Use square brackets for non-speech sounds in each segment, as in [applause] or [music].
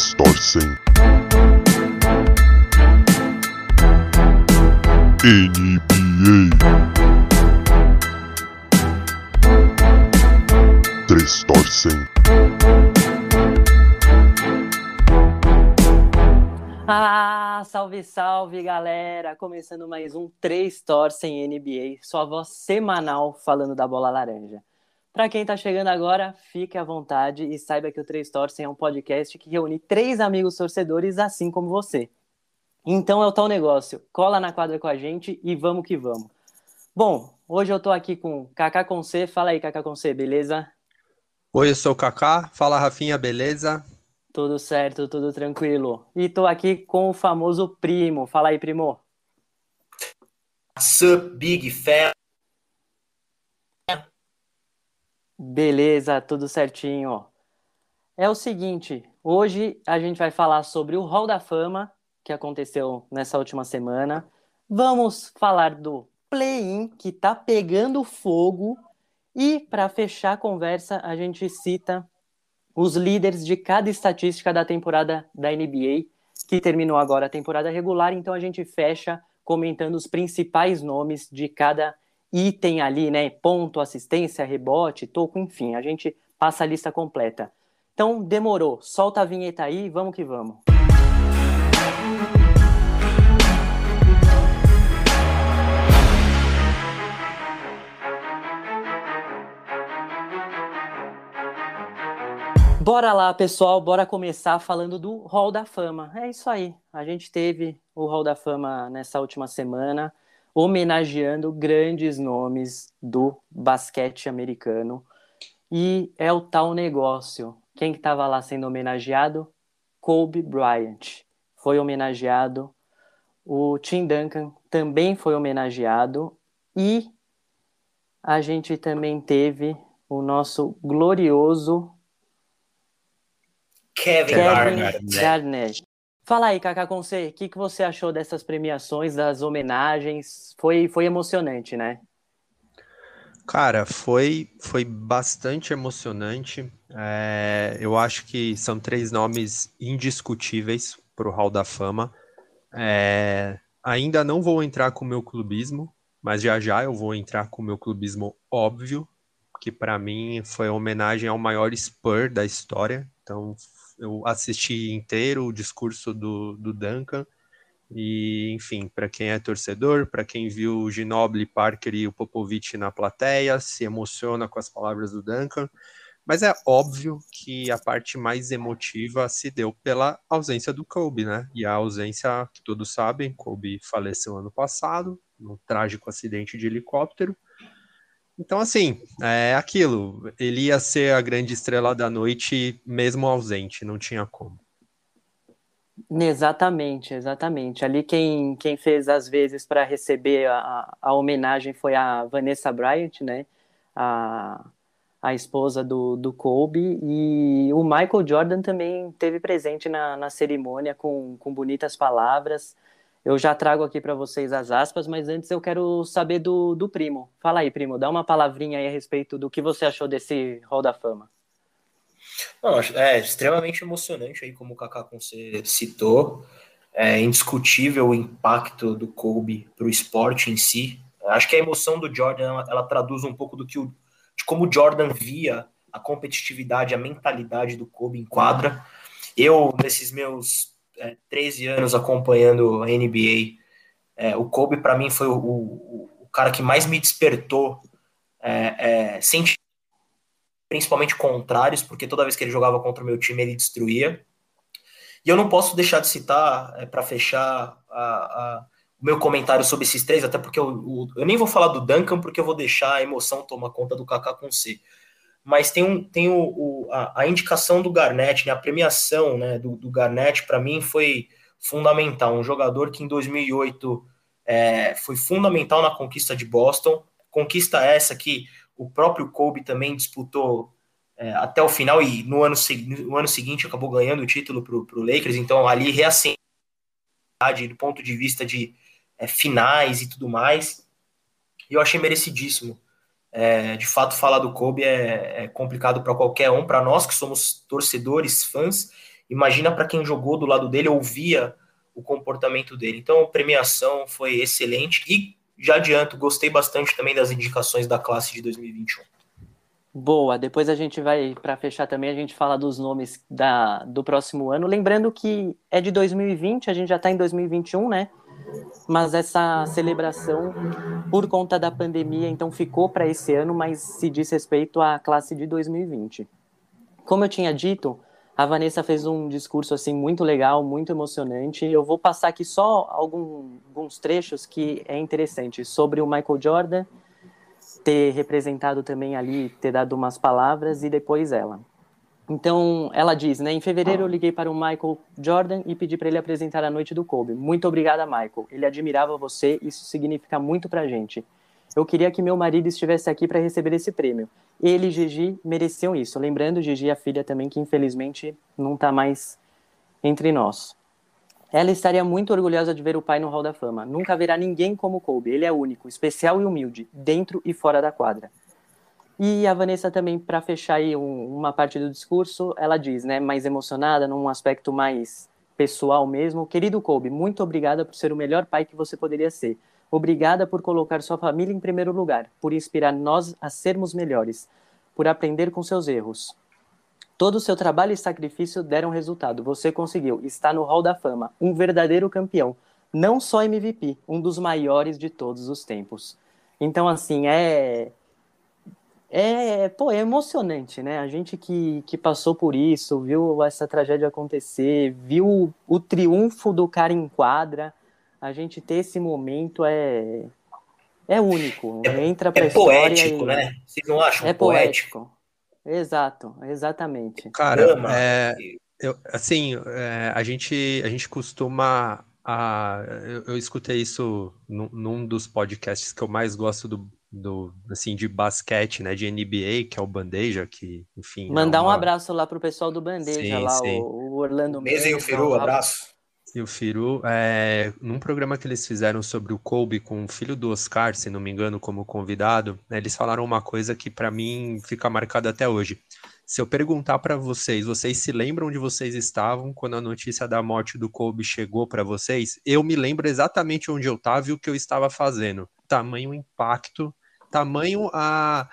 Três torcem. NBA. Três torcem. Ah, salve, salve, galera! Começando mais um Três Torcem NBA, sua voz semanal falando da bola laranja. Para quem tá chegando agora, fique à vontade e saiba que o Três Torcem é um podcast que reúne três amigos torcedores assim como você. Então é o tal negócio, cola na quadra com a gente e vamos que vamos. Bom, hoje eu tô aqui com Kaká C. fala aí Kaká C, beleza? Oi, eu sou o Kaká, fala Rafinha, beleza? Tudo certo, tudo tranquilo. E tô aqui com o famoso Primo, fala aí Primo. Sup, big fan. Beleza, tudo certinho. É o seguinte, hoje a gente vai falar sobre o Hall da Fama que aconteceu nessa última semana. Vamos falar do play-in que tá pegando fogo e para fechar a conversa, a gente cita os líderes de cada estatística da temporada da NBA, que terminou agora a temporada regular, então a gente fecha comentando os principais nomes de cada item ali, né? Ponto, assistência, rebote, toco, enfim, a gente passa a lista completa. Então, demorou. Solta a vinheta aí, vamos que vamos. Bora lá, pessoal, bora começar falando do Hall da Fama. É isso aí. A gente teve o Hall da Fama nessa última semana, homenageando grandes nomes do basquete americano. E é o tal negócio. Quem que estava lá sendo homenageado? Kobe Bryant. Foi homenageado. O Tim Duncan também foi homenageado. E a gente também teve o nosso glorioso Kevin, Kevin Garnett. Garnett. Fala aí, Kaká Conce, o que, que você achou dessas premiações, das homenagens? Foi, foi emocionante, né? Cara, foi, foi bastante emocionante. É, eu acho que são três nomes indiscutíveis para o Hall da Fama. É, ainda não vou entrar com o meu clubismo, mas já já eu vou entrar com o meu clubismo óbvio, que para mim foi homenagem ao maior Spur da história. Então eu assisti inteiro o discurso do, do Duncan. E, enfim, para quem é torcedor, para quem viu o Parker e o Popovich na plateia, se emociona com as palavras do Duncan. Mas é óbvio que a parte mais emotiva se deu pela ausência do Kobe, né? E a ausência que todos sabem, Kobe faleceu ano passado, num trágico acidente de helicóptero. Então, assim, é aquilo. Ele ia ser a grande estrela da noite, mesmo ausente, não tinha como. Exatamente, exatamente. Ali quem, quem fez as vezes para receber a, a homenagem foi a Vanessa Bryant, né? A, a esposa do, do Kobe. E o Michael Jordan também teve presente na, na cerimônia com, com bonitas palavras. Eu já trago aqui para vocês as aspas, mas antes eu quero saber do, do primo. Fala aí, primo, dá uma palavrinha aí a respeito do que você achou desse Hall da Fama. Não, é extremamente emocionante aí, como o Kaká você citou. É indiscutível o impacto do Kobe para o esporte em si. Acho que a emoção do Jordan ela, ela traduz um pouco do que o, de como o Jordan via a competitividade, a mentalidade do Kobe em quadra. Eu, nesses meus é, 13 anos acompanhando a NBA, é, o Kobe para mim foi o, o, o, cara que mais me despertou é, é, principalmente contrários, porque toda vez que ele jogava contra o meu time ele destruía. E eu não posso deixar de citar, é, para fechar a, a, o meu comentário sobre esses três, até porque eu, eu, nem vou falar do Duncan, porque eu vou deixar a emoção tomar conta do Kaká com C mas tem, um, tem o, o a, a, indicação do Garnett, né, a premiação né, do, do Garnett, para mim, foi fundamental. Um jogador que em 2008 é, foi fundamental na conquista de Boston, conquista essa que o próprio Kobe também disputou é, até o final e no ano, no ano seguinte acabou ganhando o título para o Lakers, então ali reacendeu do ponto de vista de é, finais e tudo mais, e eu achei merecidíssimo. É, de fato, falar do Kobe é, é complicado para qualquer um, para nós que somos torcedores, fãs, Imagina para quem jogou do lado dele, ouvia o comportamento dele. Então, a premiação foi excelente e já adianto, gostei bastante também das indicações da classe de 2021. Boa, depois a gente vai, para fechar também, a gente fala dos nomes da, do próximo ano. Lembrando que é de 2020, a gente já está em 2021, né? Mas essa celebração, por conta da pandemia, então ficou para esse ano, mas se diz respeito à classe de 2020. Como eu tinha dito, a Vanessa fez um discurso assim muito legal, muito emocionante. Eu vou passar aqui só algum, alguns trechos que é interessante sobre o Michael Jordan ter representado também ali, ter dado umas palavras e depois ela. Então, ela diz, né? Em fevereiro eu liguei para o Michael Jordan e pedi para ele apresentar a noite do Kobe. Muito obrigada, Michael. Ele admirava você, isso significa muito pra gente. Eu queria que meu marido estivesse aqui para receber esse prêmio. Ele e Gigi mereciam isso. Lembrando, Gigi, a filha também, que infelizmente não está mais entre nós. Ela estaria muito orgulhosa de ver o pai no Hall da Fama. Nunca haverá ninguém como Kobe. Ele é único, especial e humilde, dentro e fora da quadra. E a Vanessa também, para fechar aí um, uma parte do discurso, ela diz, né, mais emocionada, num aspecto mais pessoal mesmo. Querido Kobe, muito obrigada por ser o melhor pai que você poderia ser. Obrigada por colocar sua família em primeiro lugar, por inspirar nós a sermos melhores, por aprender com seus erros. Todo o seu trabalho e sacrifício deram resultado. Você conseguiu. Está no Hall da Fama. Um verdadeiro campeão. Não só MVP, um dos maiores de todos os tempos. Então, assim, é. É, pô, é emocionante, né? A gente que, que passou por isso, viu essa tragédia acontecer, viu o triunfo do cara em quadra, a gente ter esse momento é é único. É, Entra pra é história poético, e... né? Vocês não acham É poético? poético. Exato, exatamente. Cara, Ama. é, eu, assim, é, a gente a gente costuma a, eu, eu escutei isso num, num dos podcasts que eu mais gosto do, do assim de basquete, né, de NBA, que é o Bandeja, que enfim. é Mandar um uma- abraço lá pro pessoal do Bandeja, Sim, lá, sim. O, o Orlando Mesa e o Mendes, Firu, o- abraço. E o Firu, é, num programa que eles fizeram sobre o Kobe com o filho do Oscar, se não me engano, como convidado, né, eles falaram uma coisa que para mim fica marcada até hoje. Se eu perguntar para vocês, vocês se lembram onde vocês estavam quando a notícia da morte do Kobe chegou para vocês? Eu me lembro exatamente onde eu estava e o que eu estava fazendo. Tamanho impacto, tamanho a,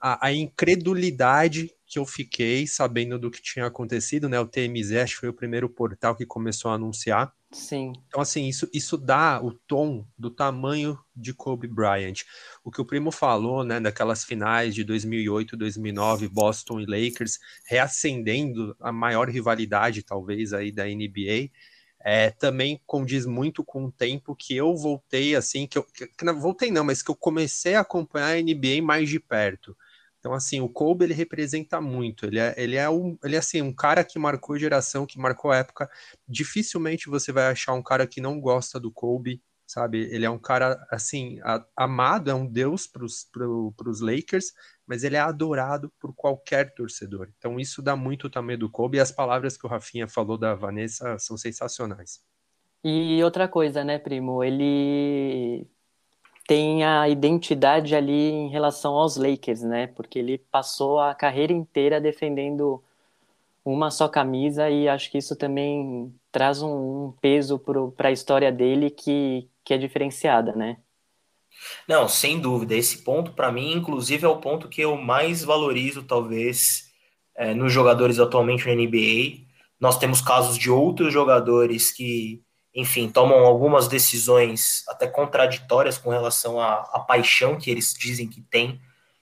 a, a incredulidade que eu fiquei sabendo do que tinha acontecido, né? O TMZ acho que foi o primeiro portal que começou a anunciar. Sim, Então, assim, isso, isso dá o tom do tamanho de Kobe Bryant. O que o Primo falou, né, daquelas finais de 2008, 2009, Boston e Lakers, reacendendo a maior rivalidade, talvez, aí da NBA, é, também condiz muito com o tempo que eu voltei, assim, que eu que, não voltei não, mas que eu comecei a acompanhar a NBA mais de perto. Então, assim, o Kobe, ele representa muito, ele é, ele é, um, ele é assim, um cara que marcou geração, que marcou época, dificilmente você vai achar um cara que não gosta do Kobe, sabe? Ele é um cara, assim, a- amado, é um deus para os Lakers, mas ele é adorado por qualquer torcedor. Então isso dá muito também do Kobe, e as palavras que o Rafinha falou da Vanessa são sensacionais. E outra coisa, né, primo? Ele tem a identidade ali em relação aos Lakers, né? Porque ele passou a carreira inteira defendendo uma só camisa e acho que isso também traz um, peso para a história dele que, que é diferenciada, né? Não, sem dúvida. Esse ponto, para mim, inclusive, é o ponto que eu mais valorizo, talvez, é, nos jogadores atualmente na NBA. Nós temos casos de outros jogadores que, enfim, tomam algumas decisões até contraditórias com relação à, à paixão que eles dizem que têm,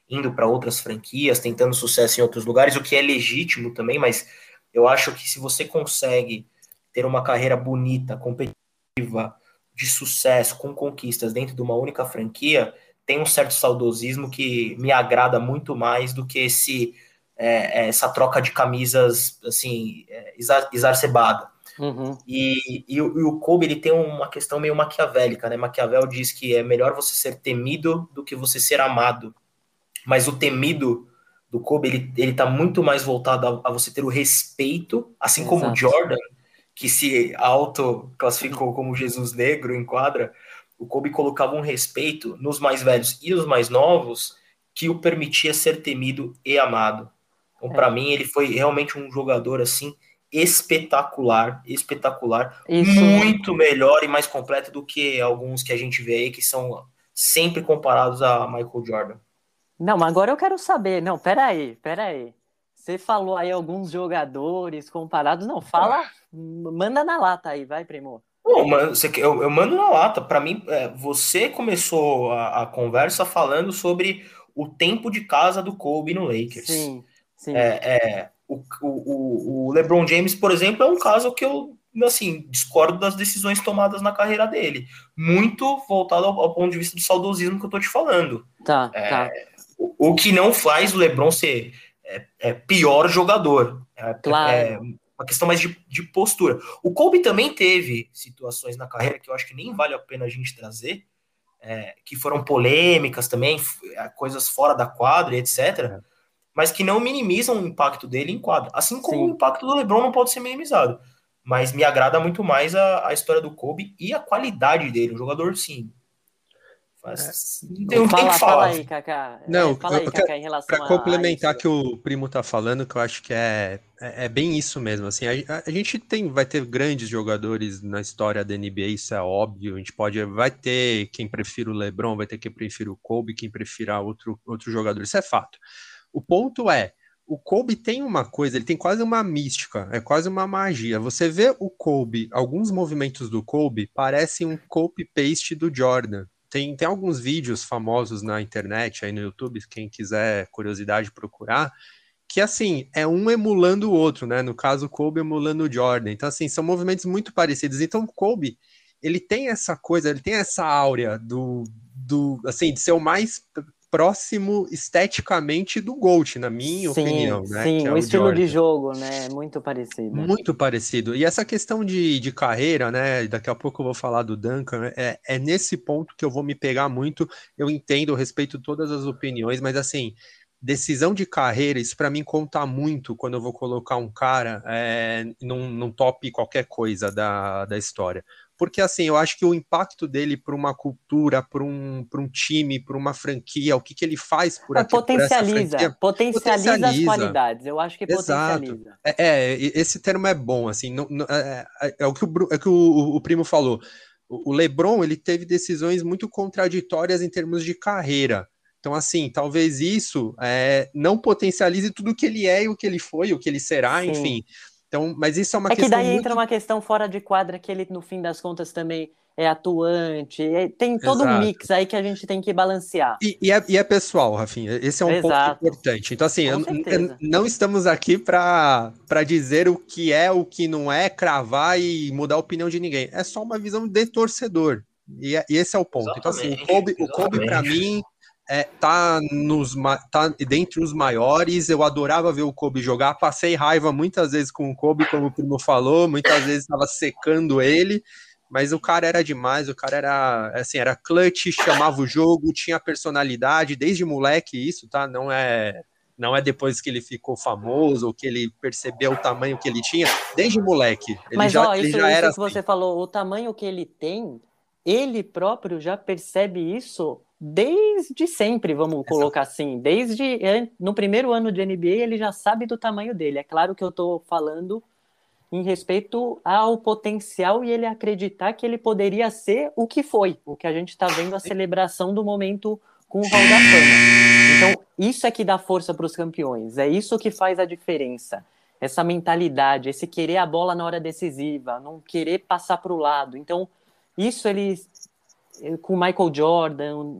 indo para outras franquias, tentando sucesso em outros lugares, o que é legítimo também, mas eu acho que se você consegue ter uma carreira bonita, competitiva, de sucesso, com conquistas dentro de uma única franquia, tem um certo saudosismo que me agrada muito mais do que esse é, essa troca de camisas assim é, exacerbada. Uhum. E, e, o- e o Kobe ele tem uma questão meio maquiavélica, né? Maquiavel diz que é melhor você ser temido do que você ser amado. Mas o temido do Kobe ele, ele tá muito mais voltado a, a você ter o respeito, assim como o Exato. Jordan, que se auto-classificou como Jesus negro em quadra, o Kobe colocava um respeito nos mais velhos e os mais novos que o permitia ser temido e amado. Então, É. para mim, ele foi realmente um jogador assim espetacular, espetacular, Isso. muito melhor e mais completo do que alguns que a gente vê aí que são sempre comparados a Michael Jordan. Não, mas agora eu quero saber. Não, peraí, peraí. Você falou aí alguns jogadores comparados. Não, fala, manda na lata aí, vai, primo. Mano, você eu, eu mando na lata. Para mim, é, você começou a, a conversa falando sobre o tempo de casa do Kobe no Lakers. Sim, sim. É, é, o, o, o LeBron James, por exemplo, é um caso que eu assim discordo das decisões tomadas na carreira dele. Muito voltado ao, ao ponto de vista do saudosismo que eu tô te falando. Tá, É, tá. O, o que não faz o LeBron ser é, é pior jogador. É, Claro. é uma questão mais de, de postura. O Kobe também teve situações na carreira que eu acho que nem vale a pena a gente trazer, é, que foram polêmicas também, é, coisas fora da quadra, e etc. Mas que não minimizam o impacto dele em quadra. Assim como Sim. o impacto do LeBron não pode ser minimizado. Mas me agrada muito mais a, a história do Kobe e a qualidade dele. O jogador, sim. Faz, não tem o que fala, falar. fala aí, Kaká. É, Não, fala aí, Kaká, em relação Para a- complementar a isso. que o primo tá falando, que eu acho que é, é, é bem isso mesmo. Assim, a, a gente tem, vai ter grandes jogadores na história da NBA, isso é óbvio. A gente pode, vai ter quem prefira o LeBron, vai ter quem prefira o Kobe, quem prefira outro, outro jogador. Isso é fato. O ponto é, o Kobe tem uma coisa, ele tem quase uma mística, é quase uma magia. Você vê o Kobe, alguns movimentos do Kobe parecem um copy-paste do Jordan. Tem, tem alguns vídeos famosos na internet, aí no YouTube, quem quiser curiosidade procurar, que assim, é um emulando o outro, né? No caso, Kobe emulando o Jordan. Então, assim, são movimentos muito parecidos. Então, Kobe, ele tem essa coisa, ele tem essa áurea do, do assim, de ser o mais próximo esteticamente do GOAT, na minha sim, opinião, né? Sim, que é o estilo Jordan. de jogo, né? Muito parecido. Muito parecido. E essa questão de, de carreira, né? Daqui a pouco eu vou falar do Duncan. É, é nesse ponto que eu vou me pegar muito. Eu entendo, eu respeito todas as opiniões, mas assim, decisão de carreira, isso para mim conta muito quando eu vou colocar um cara é, num, num top qualquer coisa da, da história. Porque assim, eu acho que o impacto dele para uma cultura, para um, pra um time, para uma franquia, o que, que ele faz por É, aqui, por essa potencializa, potencializa, as potencializa. qualidades. Eu acho que Exato. potencializa. É, é, esse termo é bom, assim, não- não- é, é- é o que, o, é que o- o primo falou. O, o LeBron, ele teve decisões muito contraditórias em termos de carreira. Então, assim, talvez isso é, não potencialize tudo o que ele é e o que ele foi, o que ele será, Sim. enfim. Então, mas isso é uma É que questão daí muito... entra uma questão fora de quadra que ele, no fim das contas, também é atuante. é- tem todo um Exato. mix aí que a gente tem que balancear. E, e é, e é pessoal, Rafinha. Esse é um Exato. ponto importante. Então, assim, eu- eu- não estamos aqui para dizer o que é, o que não é, cravar e mudar a opinião de ninguém. É só uma visão de torcedor. E, é- e esse é o ponto. Então, assim, o Exatamente, Kobe, o Kobe para exatamente. mim, é, tá, nos, tá dentre os maiores. Eu adorava ver o Kobe jogar. Passei raiva muitas vezes com o Kobe, como o primo falou. Muitas vezes estava secando ele. Mas o cara era demais, o cara era assim, era clutch, chamava o jogo, tinha personalidade, desde moleque isso, tá? Não é não é depois que ele ficou famoso ou que ele percebeu o tamanho que ele tinha, desde moleque. Ele Mas, já, ó, ele isso, já isso era que você falou, o tamanho que ele tem, ele próprio já percebe isso desde sempre, vamos colocar assim. Desde no primeiro ano de NBA, ele já sabe do tamanho dele. É claro que eu tô falando em respeito ao potencial e ele acreditar que ele poderia ser o que foi, o que a gente está vendo a celebração do momento com o Hall da Fama. Então, isso é que dá força para os campeões, é isso que faz a diferença. Essa mentalidade, esse querer a bola na hora decisiva, não querer passar para o lado. Então, isso ele com Michael Jordan,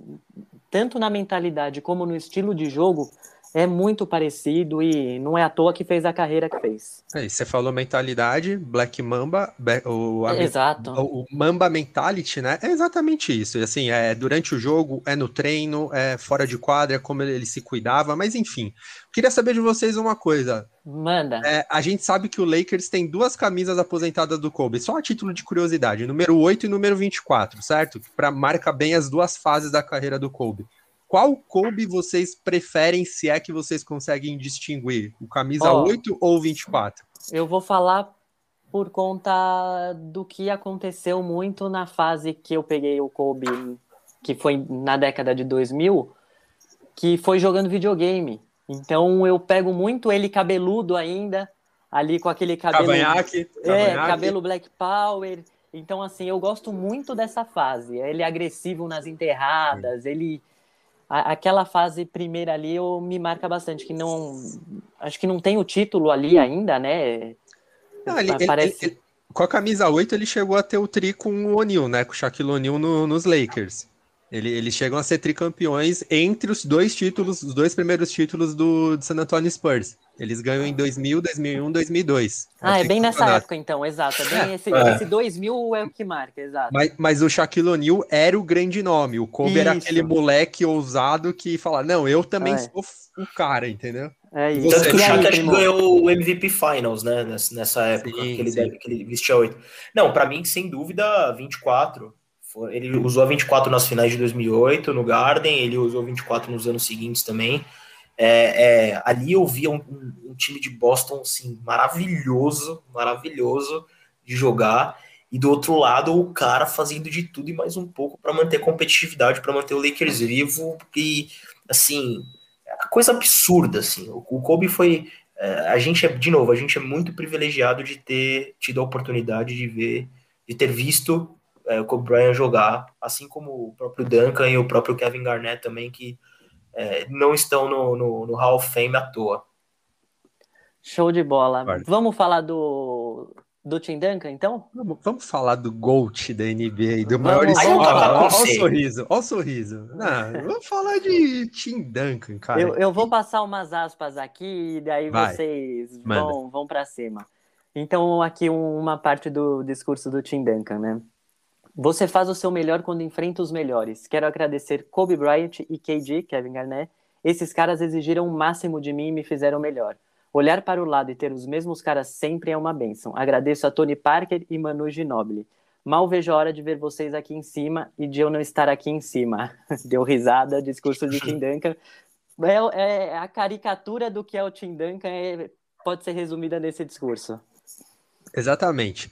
tanto na mentalidade como no estilo de jogo, é muito parecido e não é à toa que fez a carreira que fez. É, você falou mentalidade, Black Mamba, o, a- Exato. o, o Mamba Mentality, né? É exatamente isso. Assim, é durante o jogo, é no treino, é fora de quadra, é como ele, ele se cuidava, mas enfim. Queria saber de vocês uma coisa. Manda. É, a gente sabe que o Lakers tem duas camisas aposentadas do Kobe, só a título de curiosidade, número 8 e número 24, certo? Para marca bem as duas fases da carreira do Kobe. Qual Kobe vocês preferem, se é que vocês conseguem distinguir? O camisa Ó. 8 ou 24? Eu vou falar por conta do que aconteceu muito na fase que eu peguei o Kobe, que foi na década de 2000, que foi jogando videogame. Então eu pego muito ele cabeludo ainda, ali com aquele cabelo. Cavanhaque, É, cavanhaque. cabelo Black Power. Então, assim, eu gosto muito dessa fase. Ele é agressivo nas enterradas, ele. A- aquela fase primeira ali eu, me marca bastante, que não. Acho que não tem o título ali ainda, né? Não, ele- ele- Parece. ele- com a camisa 8, ele chegou a ter o tri com o O'Neal, né? Com o Shaquille O'Neal no- nos Lakers. Ele, eles chegam a ser tricampeões entre os dois títulos, os dois primeiros títulos do, do San Antonio Spurs. Eles ganham em 2000, 2001, 2002. Ah, é bem nessa tricampeonato. época, então, exato. É bem esse, É. esse 2000 é o que marca, exato. Mas, mas o Shaquille O'Neal era o grande nome. O Kobe era Isso. aquele moleque ousado que fala: Não, eu também É. sou o cara, entendeu? É isso. Tanto que o Shaq acho que ganhou o MVP Finals, né? Nessa, nessa época, Sim, que, ele sim. deve- que ele vestia 8. Não, pra mim, sem dúvida, 24. Ele usou a 24 nas finais de 2008 no Garden, ele usou 24 nos anos seguintes também. É, é, ali eu via um, um- um time de Boston assim, maravilhoso, maravilhoso de jogar. E do outro lado, o cara fazendo de tudo e mais um pouco para manter competitividade, para manter o Lakers vivo. E assim, é coisa absurda. Assim. O, o Kobe foi. é, a gente é, de novo, a gente é muito privilegiado de ter tido a oportunidade de ver, de ter visto é, o Kobe Bryant jogar, assim como o próprio Duncan e o próprio Kevin Garnett também, que é, não estão no, no, no Hall of Fame à toa. Show de bola. Claro. Vamos falar do, do Tim Duncan, então? Vamos, vamos falar do GOAT da NBA, do Vamos. maior eu Olha o sorriso, olha o sorriso. Não, vamos falar de Tim Duncan, cara. Eu, eu vou passar umas aspas aqui e daí Vai. vocês Manda. vão, vão para cima. Então, aqui um- uma parte do discurso do Tim Duncan, né? Você faz o seu melhor quando enfrenta os melhores. Quero agradecer Kobe Bryant e KD, Kevin Garnett. Esses caras exigiram o máximo de mim e me fizeram melhor. Olhar para o lado e ter os mesmos caras sempre é uma bênção. Agradeço a Tony Parker e Manu Ginobili. Mal vejo a hora de ver vocês aqui em cima e de eu não estar aqui em cima. [laughs] Deu risada, discurso de Tim Duncan. É, é a caricatura do que é o Tim Duncan é- pode ser resumida nesse discurso. Exatamente.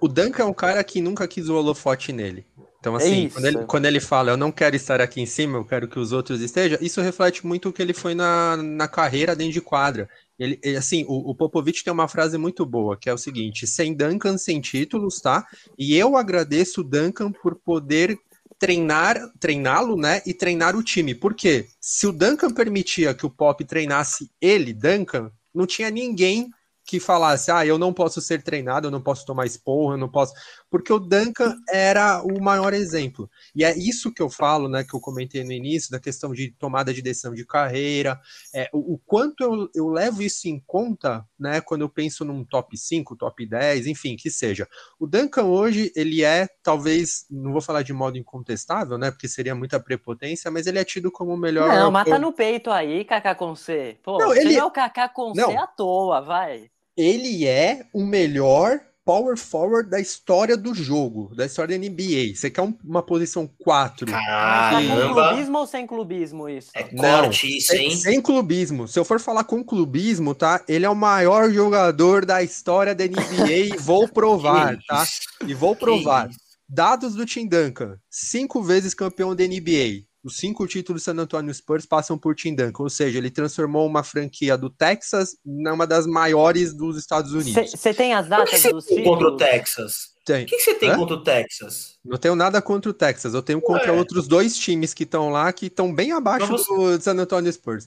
O Duncan é um cara que nunca quis o holofote nele. Então, assim, isso. quando ele, quando ele fala, eu não quero estar aqui em cima, eu quero que os outros estejam, isso reflete muito o que ele foi na, na carreira dentro de quadra. Ele, ele, assim, o, o Popovich tem uma frase muito boa, que é o seguinte: sem Duncan, sem títulos, tá? E eu agradeço o Duncan por poder treinar, treiná-lo, né? E treinar o time. Por quê? Se o Duncan permitia que o Pop treinasse ele, Duncan, não tinha ninguém que falasse, ah, eu não posso ser treinado, eu não posso tomar esporro, eu não posso. Porque o Duncan era o maior exemplo. E é isso que eu falo, né, que eu comentei no início, da questão de tomada de decisão de carreira, é, o, o quanto eu, eu levo isso em conta, né, quando eu penso num top 5, top 10, enfim, que seja. O Duncan hoje, ele é, talvez, não vou falar de modo incontestável, né, porque seria muita prepotência, mas ele é tido como o melhor. Não, mata no peito aí, Kaká com C. Pô, Não, ele- não é o Kaká com C Não. à toa, vai. Ele é o melhor power forward da história do jogo, da história da NBA. Você quer um- uma posição 4? Tá com Caramba, clubismo ou sem clubismo isso? é Não, corte isso, Sem, hein? sem clubismo. Se eu for falar com clubismo, tá? Ele é o maior jogador da história da NBA [laughs] e vou provar, tá? E vou provar. Dados do Tim Duncan: cinco vezes campeão da NBA. Os cinco títulos do San Antonio Spurs passam por Tim Duncan, ou seja, ele transformou uma franquia do Texas numa das maiores dos Estados Unidos. Você tem as datas dos tem contra o títulos? Texas? Tem. O que você tem Hã? contra o Texas? Não tenho nada contra o Texas, eu tenho contra Ué. outros dois times que estão lá que estão bem abaixo do San Antonio Spurs.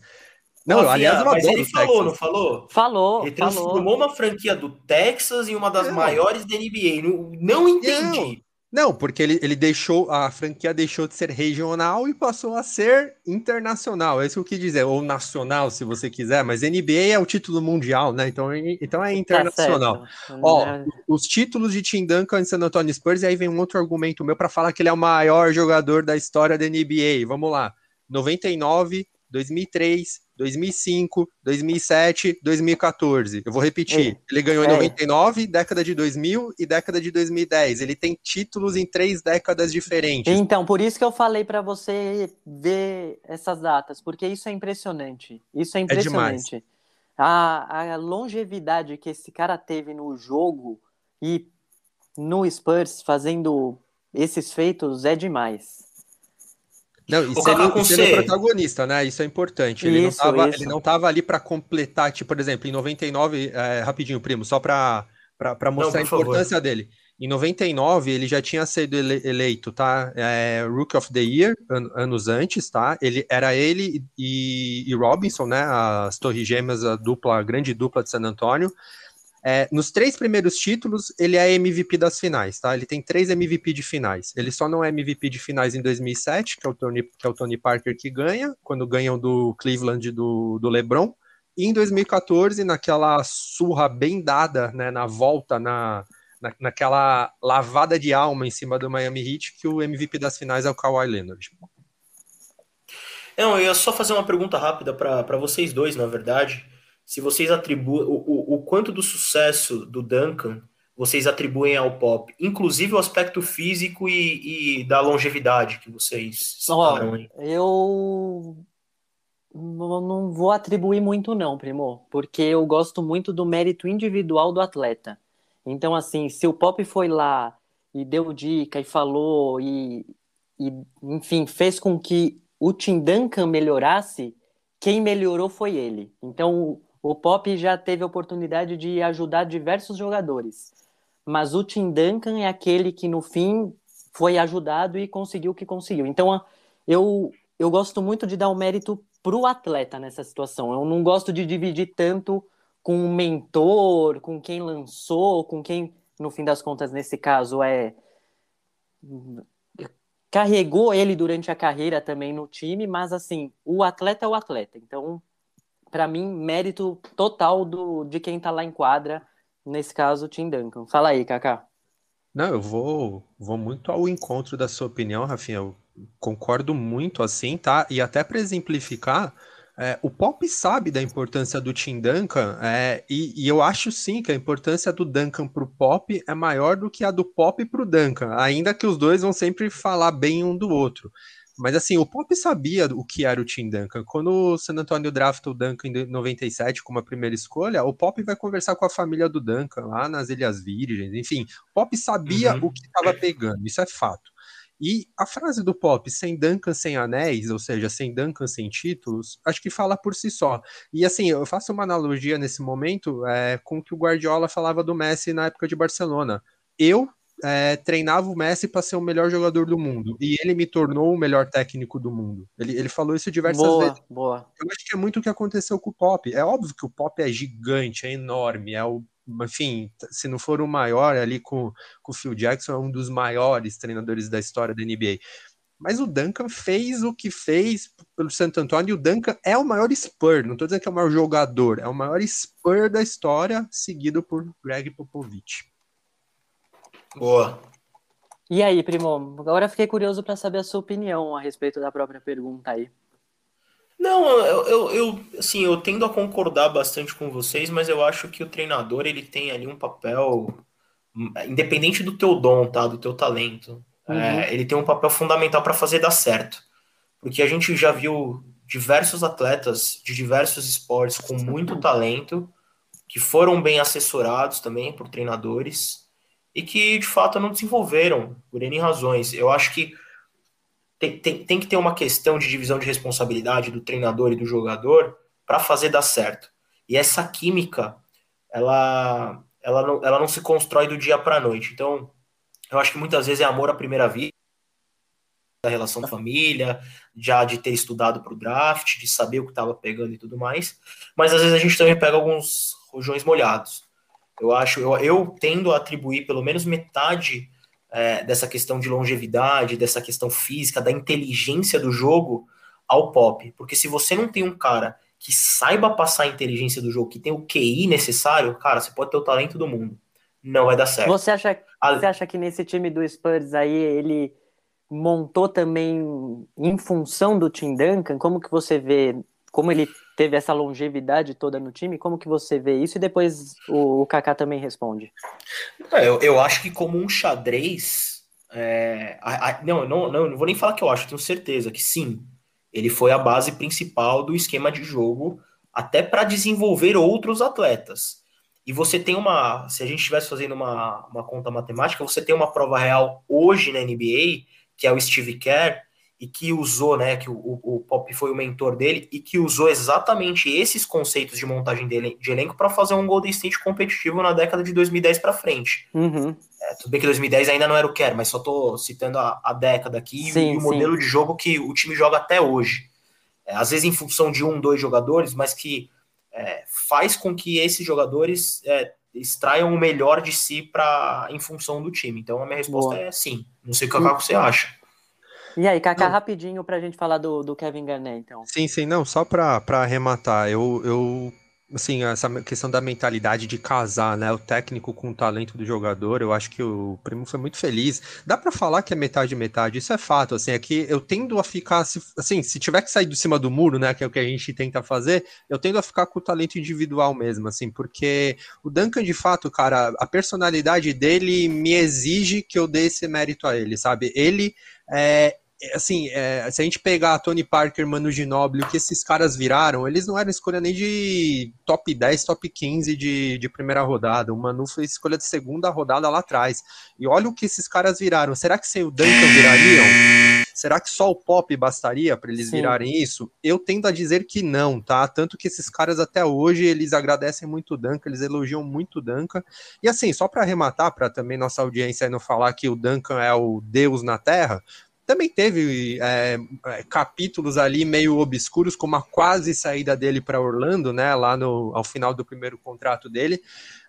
Não, Rafinha, aliás, eu mas ele o falou, não Texas. falou? Falou, Ele falou. transformou uma franquia do Texas em uma das Não. maiores da NBA. Não, não entendi. Não, porque ele, ele deixou, a franquia deixou de ser regional e passou a ser internacional. É isso que eu quis dizer, ou nacional, se você quiser, mas NBA é o título mundial, né? Então, é- então é Tá internacional. certo. Ó, É, Os títulos de Tim Duncan em San Antonio Spurs, e aí vem um outro argumento meu para falar que ele é o maior jogador da história da NBA. Vamos lá. 99, 2003, 2005, 2007, 2014. Eu vou repetir. Ei, Ele ganhou em ei. 99, década de 2000 e década de 2010. Ele tem títulos em três décadas diferentes. Então, por isso que eu falei pra você ver essas datas, porque isso é impressionante. Isso é impressionante. a, a longevidade que esse cara teve no jogo e no Spurs fazendo esses feitos é demais. Não, e sendo, sendo protagonista, né? Isso é importante. Ele isso, não tava, ele não tava ali para completar, tipo, por exemplo, em 99, é, rapidinho, primo, só para mostrar não, a importância favor. dele. Em 99, ele já tinha sido ele, eleito, tá? É, Rookie of the Year, an, anos antes, tá? Ele era ele e, e Robinson, né? As Torres Gêmeas, a dupla, a grande dupla de San Antonio. É, nos três primeiros títulos, ele é MVP das finais, tá? Ele tem três MVP de finais. Ele só não é MVP de finais em 2007, que é o Tony, que é o Tony Parker que ganha, quando ganham do Cleveland do, do LeBron. E em 2014, naquela surra bem dada, né, na volta, na, na, naquela lavada de alma em cima do Miami Heat, que o MVP das finais é o Kawhi Leonard. Não, eu ia só fazer uma pergunta rápida para vocês dois, na verdade se vocês atribuem o, o, o, quanto do sucesso do Duncan vocês atribuem ao pop, inclusive o aspecto físico e, e da longevidade que vocês citaram aí. Eu não vou atribuir muito não, primo, porque eu gosto muito do mérito individual do atleta. Então, assim, se o Pop foi lá e deu dica e falou e, e enfim, fez com que o Tim Duncan melhorasse, quem melhorou foi ele. Então, o Pop já teve a oportunidade de ajudar diversos jogadores, mas o Tim Duncan é aquele que no fim foi ajudado e conseguiu o que conseguiu. Então eu, eu gosto muito de dar o mérito para o atleta nessa situação. Eu não gosto de dividir tanto com o mentor, com quem lançou, com quem, no fim das contas, nesse caso, é carregou ele durante a carreira também no time, mas assim, o atleta é o atleta. Então, para mim, mérito total do, de quem tá lá em quadra, nesse caso, Tim Duncan. Fala aí, Kaká. Não, eu vou, vou muito ao encontro da sua opinião, Rafinha. Eu concordo muito assim, tá? E até para exemplificar, é, o Pop sabe da importância do Tim Duncan, é, e, e, eu acho sim que a importância do Duncan para o Pop é maior do que a do Pop para o Duncan, ainda que os dois vão sempre falar bem um do outro. Mas assim, o Pop sabia o que era o Tim Duncan. Quando o San Antonio drafta o Duncan em 97 como a primeira escolha, o Pop vai conversar com a família do Duncan lá nas Ilhas Virgens. Enfim, o Pop sabia uhum. o que estava pegando, isso é fato. E a frase do Pop, sem Duncan, sem anéis, ou seja, sem Duncan, sem títulos, acho que fala por si só. E assim, eu faço uma analogia nesse momento é, com o que o Guardiola falava do Messi na época de Barcelona. Eu é, treinava o Messi para ser o melhor jogador do mundo e ele me tornou o melhor técnico do mundo. Ele, ele falou isso diversas boa, vezes. Boa. Eu acho que é muito o que aconteceu com o Pop. É óbvio que o Pop é gigante, é enorme, é o enfim, se não for o maior ali com, com o Phil Jackson, é um dos maiores treinadores da história da NBA. Mas o Duncan fez o que fez pelo Santo Antônio e o Duncan é o maior Spur. Não estou dizendo que é o maior jogador, é o maior Spur da história, seguido por Greg Popovich. Boa. E aí, primo? Agora fiquei curioso para saber a sua opinião a respeito da própria pergunta aí. Não, eu, eu, eu, assim, eu tendo a concordar bastante com vocês, mas eu acho que o treinador ele tem ali um papel, independente do teu dom, tá, do teu talento, uhum. é, ele tem um papel fundamental para fazer dar certo, porque a gente já viu diversos atletas de diversos esportes com muito talento que foram bem assessorados também por treinadores e que de fato não desenvolveram por N razões. Eu acho que tem, tem, tem que ter uma questão de divisão de responsabilidade do treinador e do jogador para fazer dar certo. E essa química, ela, ela, não, ela não se constrói do dia para a noite. Então, eu acho que muitas vezes é amor à primeira vista, da relação família, já de ter estudado para o draft, de saber o que estava pegando e tudo mais. Mas às vezes a gente também pega alguns rojões molhados. Eu acho, eu, eu tendo a atribuir pelo menos metade é, dessa questão de longevidade, dessa questão física, da inteligência do jogo ao pop. Porque se você não tem um cara que saiba passar a inteligência do jogo, que tem o QI necessário, cara, você pode ter o talento do mundo. Não vai dar certo. Você acha, a... você acha que nesse time do Spurs aí ele montou também em função do Tim Duncan? Como que você vê como ele teve essa longevidade toda no time, como que você vê isso? E depois o, o Kaká também responde. É, eu, eu acho que como um xadrez, é, a, a, não, não, não, não vou nem falar que eu acho, tenho certeza que sim, ele foi a base principal do esquema de jogo, até para desenvolver outros atletas. E você tem uma, se a gente estivesse fazendo uma, uma conta matemática, você tem uma prova real hoje na NBA, que é o Steve Kerr, e que usou, né, que o, o Pop foi o mentor dele e que usou exatamente esses conceitos de montagem dele, de elenco para fazer um Golden State competitivo na década de 2010 para frente. Uhum. É, tudo bem que 2010 ainda não era o que era, mas só tô citando a, a década aqui Sim, e o modelo sim. de jogo que o time joga até hoje. É, às vezes em função de um, dois jogadores, mas que é, faz com que esses jogadores é, extraiam o melhor de si para em função do time. Então a minha resposta Boa. é sim. Não sei o que, o que você acha. E aí, Kaká, Não. rapidinho pra gente falar do, do Kevin Garnett, então. Sim, sim, não, só para arrematar, eu, eu, assim, essa questão da mentalidade de casar, né, o técnico com o talento do jogador, eu acho que o Primo foi muito feliz. Dá para falar que é metade metade, isso é fato, assim, é que eu tendo a ficar, assim, se tiver que sair de cima do muro, né, que é o que a gente tenta fazer, eu tendo a ficar com o talento individual mesmo, assim, porque o Duncan, de fato, cara, a personalidade dele me exige que eu dê esse mérito a ele, sabe? Ele é, assim, é, se a gente pegar Tony Parker, Manu Ginóbili, o que esses caras viraram, eles não eram escolha nem de top 10, top 15 de, de primeira rodada. O Manu foi escolha de segunda rodada lá atrás. E olha o que esses caras viraram. Será que sem o Duncan virariam? Será que só o Pop bastaria para eles Sim. virarem isso? Eu tendo a dizer que não, tá? Tanto que esses caras até hoje eles agradecem muito o Duncan, eles elogiam muito o Duncan. E assim, só para arrematar, para também nossa audiência não falar que o Duncan é o deus na Terra, também teve é, é, capítulos ali meio obscuros, como a quase saída dele para Orlando, né? Lá no, ao final do primeiro contrato dele.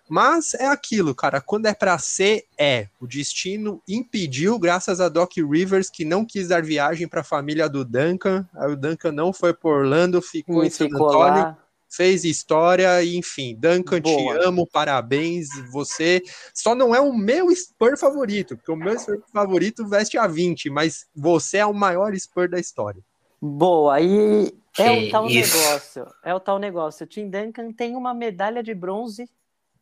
Mas é aquilo, cara. Quando é para ser, é. O destino impediu, graças a Doc Rivers, que não quis dar viagem para a família do Duncan. Aí o Duncan não foi por Orlando, ficou E em San Antônio. Fez história, e enfim, Duncan, te Boa. amo, parabéns, você só não é o meu Spur favorito, porque o meu Spur favorito veste a 20, mas você é o maior Spur da história. Boa, aí é o tal isso. negócio. É o tal negócio. O Tim Duncan tem uma medalha de bronze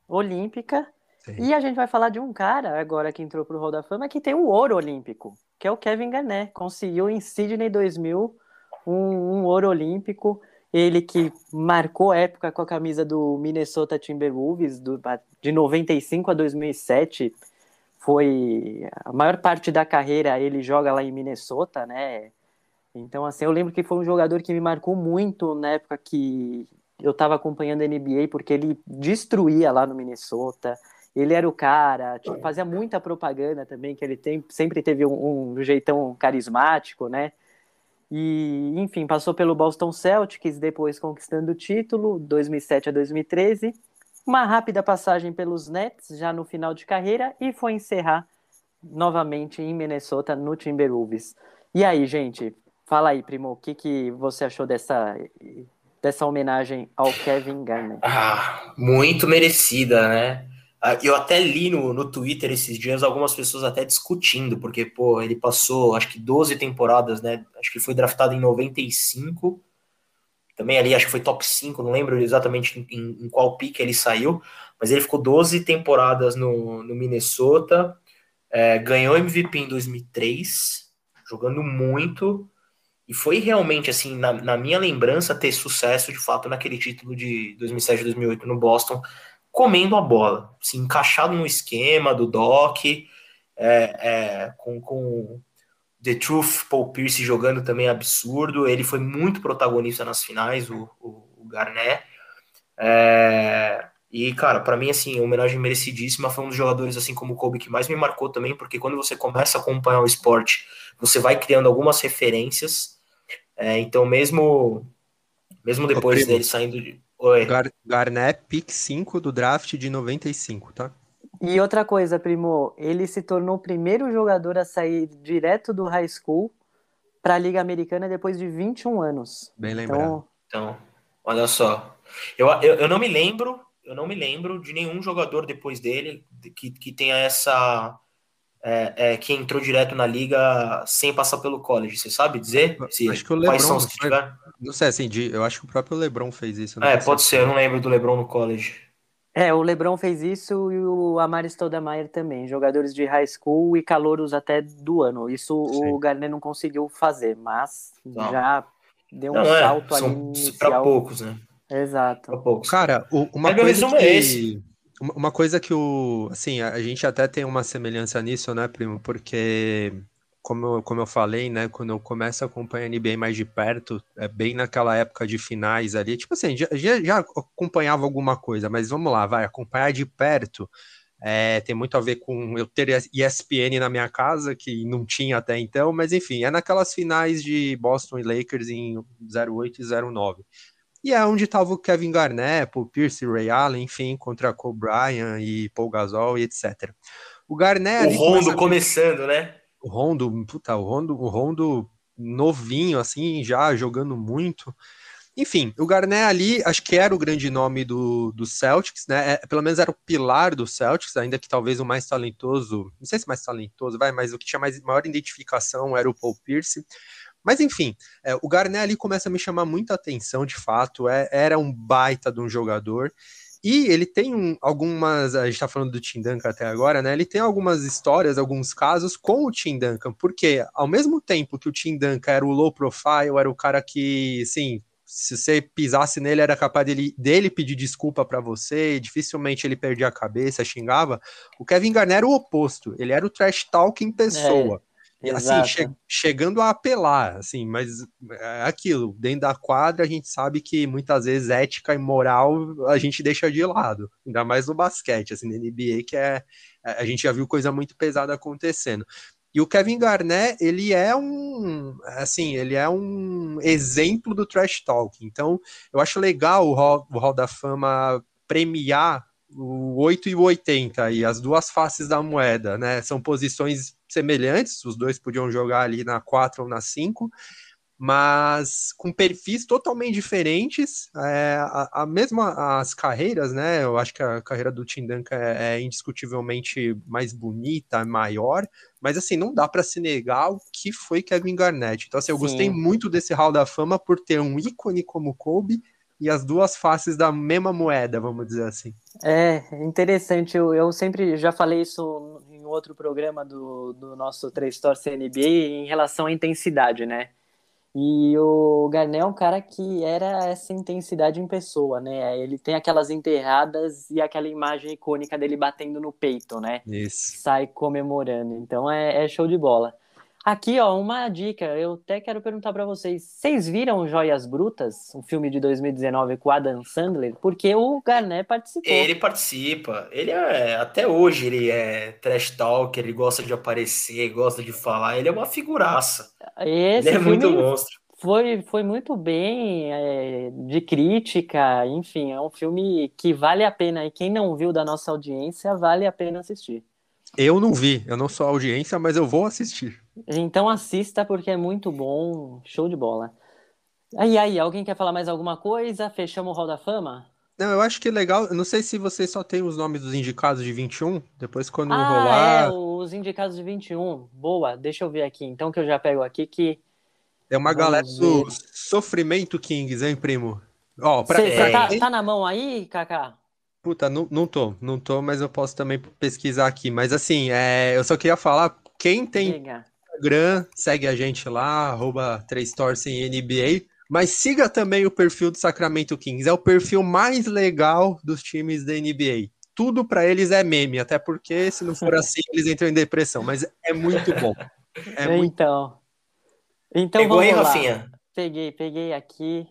olímpica. Sim. E a gente vai falar de um cara agora que entrou pro Hall da Fama que tem o ouro olímpico, que é o Kevin Garnett. Conseguiu em Sydney 2000 um, um ouro olímpico. Ele que marcou época com a camisa do Minnesota Timberwolves do, de 95 a 2007. Foi a maior parte da carreira ele joga lá em Minnesota, né? Então, assim, eu lembro que foi um jogador que me marcou muito na época que eu estava acompanhando a NBA, porque ele destruía lá no Minnesota. Ele era o cara, tipo, fazia muita propaganda também, que ele tem, sempre teve um, um jeitão carismático, né? E, enfim, passou pelo Boston Celtics, depois conquistando o título, 2007 a 2013. Uma rápida passagem pelos Nets, já no final de carreira, e foi encerrar novamente em Minnesota, no Timberwolves. E aí, gente, fala aí, Primo, o que, que você achou dessa, dessa homenagem ao Kevin Garnett? Ah, muito merecida, né? Ah, Eu até li no, no Twitter esses dias algumas pessoas até discutindo, porque, pô, ele passou acho que 12 temporadas, né? Acho que foi draftado em 95. Também ali, acho que foi top 5, não lembro exatamente em, em qual pique ele saiu, mas ele ficou 12 temporadas no, no Minnesota, é, ganhou MVP em 2003, jogando muito, e foi realmente, assim, na, na minha lembrança, ter sucesso de fato naquele título de 2007 2008 no Boston, comendo a bola, assim, encaixado no esquema do Doc, é, é, com, com The Truth, Paul Pierce jogando também absurdo. Ele foi muito protagonista nas finais, o, o, o Garnett. É, e, cara, para mim, assim, homenagem merecidíssima. Foi um dos jogadores, assim como o Kobe, que mais me marcou também, porque quando você começa a acompanhar o esporte, você vai criando algumas referências. É, então, mesmo, mesmo depois dele saindo de. Oi. Gar Garnett, pick 5 do draft de 95, tá? E outra coisa, Primo, ele se tornou o primeiro jogador a sair direto do high school para a Liga Americana depois de 21 anos. Bem lembrado. Então, Então, olha só. Eu, eu, eu não me lembro, eu não me lembro de nenhum jogador depois dele que, que tenha essa. É, é, que entrou direto na liga sem passar pelo college. Você sabe dizer? Se, Acho que o quais LeBron são os que tiveram? Não sei, assim, de- eu acho que o próprio LeBron fez isso. É, pode ser, eu não lembro do LeBron no college. é, o LeBron fez isso e o Amari Stoudemire também, jogadores de high school e calouros até do ano. Isso Sim. o Garnett não conseguiu fazer, mas Não. já deu um Não, salto é, ali são inicial. poucos, né? Exato. Para poucos. Cara, o- uma Mas meu coisa resumo é que... esse. Uma coisa que o... Assim, a gente até tem uma semelhança nisso, né, primo? Porque como eu, como eu falei, né, quando eu começo a acompanhar a NBA mais de perto, é bem naquela época de finais ali, tipo assim, já, já, já acompanhava alguma coisa, mas vamos lá, vai, acompanhar de perto, é, tem muito a ver com eu ter ESPN na minha casa, que não tinha até então, mas enfim, é naquelas finais de Boston e Lakers em 08 e 09. E é onde estava o Kevin Garnett, Paul Pierce, Ray Allen, enfim, contra Kobe Bryant e Paul Gasol e etc. O Garnett... O Rondo começando, né? O Rondo, puta, o Rondo, o Rondo novinho, assim, já jogando muito. Enfim, o Garnett ali, acho que era o grande nome do, do Celtics, né? É, pelo menos era o pilar do Celtics, ainda que talvez o mais talentoso, não sei se mais talentoso, vai, mas o que tinha mais, maior identificação era o Paul Pierce. Mas enfim, é, o Garnett ali começa a me chamar muita atenção, de fato, é, era um baita de um jogador. E ele tem um, algumas. A gente está falando do Tim Duncan até agora, né? Ele tem algumas histórias, alguns casos com o Tim Duncan, porque ao mesmo tempo que o Tim Duncan era o low profile, era o cara que, assim, se você pisasse nele, era capaz dele, dele pedir desculpa para você, dificilmente ele perdia a cabeça, xingava. O Kevin Garnett era o oposto, ele era o trash talk em pessoa. É. Assim, che chegando a apelar, assim, mas é aquilo, dentro da quadra a gente sabe que muitas vezes ética e moral a gente deixa de lado, ainda mais no basquete, assim, na NBA, que é, a gente já viu coisa muito pesada acontecendo. E o Kevin Garnett, ele é um, assim, ele é um exemplo do trash talk. Então, eu acho legal o Hall, o Hall da Fama premiar o 8 e o 80 e as duas faces da moeda, né? São posições semelhantes, os dois podiam jogar ali na 4 ou na 5, mas com perfis totalmente diferentes, é, a, a, mesma as carreiras, né? Eu acho que a carreira do Tim Duncan é, é indiscutivelmente mais bonita, maior, mas assim, não dá para se negar o que foi Kevin Garnett. Então, assim, eu Sim. gostei muito desse Hall da Fama por ter um ícone como Kobe e as duas faces da mesma moeda, vamos dizer assim. É, interessante. Eu, eu sempre já falei isso em outro programa do, do nosso 3 Stores CNBA em relação à intensidade, né? E o Garnett é um cara que era essa intensidade em pessoa, né? Ele tem aquelas enterradas e aquela imagem icônica dele batendo no peito, né? Isso. Sai comemorando. Então é, é show de bola. Aqui, ó, uma dica. Eu até quero perguntar para vocês. Vocês viram Joias Brutas, um filme de 2019 com Adam Sandler? Porque o Garnet participou. Ele participa. Ele é, até hoje, ele é trash talker, ele gosta de aparecer, gosta de falar. Ele é uma figuraça. Esse ele é muito monstro. Foi, foi muito bem é, de crítica, enfim, é um filme que vale a pena. E quem não viu da nossa audiência, vale a pena assistir. Eu não vi, eu não sou audiência, mas eu vou assistir. Então assista porque é muito bom, show de bola. Aí, aí, alguém quer falar mais alguma coisa? Fechamos o Hall da Fama? Não, eu acho que é legal. Não sei se vocês só tem os nomes dos indicados de 21. Depois, quando ah, rolar. É, os indicados de 21. Boa, deixa eu ver aqui. Então, que eu já pego aqui que. É uma Vamos galera ver. do Sofrimento Kings, hein, primo? Ó, pra, Cê, pra... Tá, tá, na mão aí, Kaká? Puta, não, não tô, não tô, mas eu posso também pesquisar aqui. Mas assim, é, eu só queria falar, quem tem Liga. Instagram, segue a gente lá, arroba 3 NBA. Mas siga também o perfil do Sacramento Kings. É o perfil mais legal dos times da NBA. Tudo para eles é meme, até porque se não for assim, eles entram em depressão. Mas é muito bom. É muito... Então. Então Pegou vamos aí, lá. Rafinha? Peguei, peguei aqui.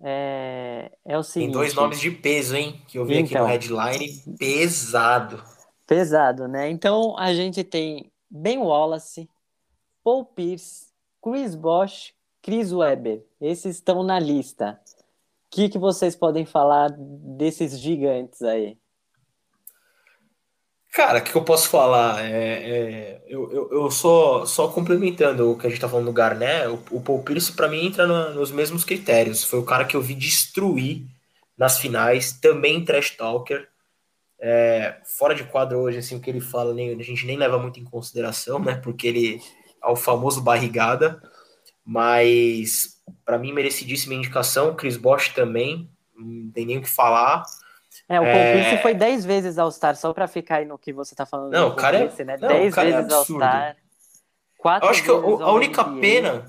É, é o seguinte. Tem dois nomes de peso, hein? Que eu vi então, aqui no então. headline. Pesado. Pesado, né? Então a gente tem Ben Wallace, Paul Pierce, Chris Bosch, Chris Webber. Esses estão na lista. O que, que vocês podem falar desses gigantes aí? Cara, o que eu posso falar? É, é eu, eu, eu só, só complementando o que a gente tá falando do Garnet, o, o Paul Pierce, para mim, entra no, nos mesmos critérios. Foi o cara que eu vi destruir nas finais, também trash talker. É, fora de quadro hoje, assim, o que ele fala, nem, a gente nem leva muito em consideração, né? Porque ele ao famoso barrigada, mas para mim merecidíssima indicação, Chris Bosch também, não tem nem o que falar. É, o Paul é... Foi 10 vezes All-Star, só para ficar aí no que você tá falando. Não, o cara é... né? 10 é vezes é All-Star. Eu acho que a única pena...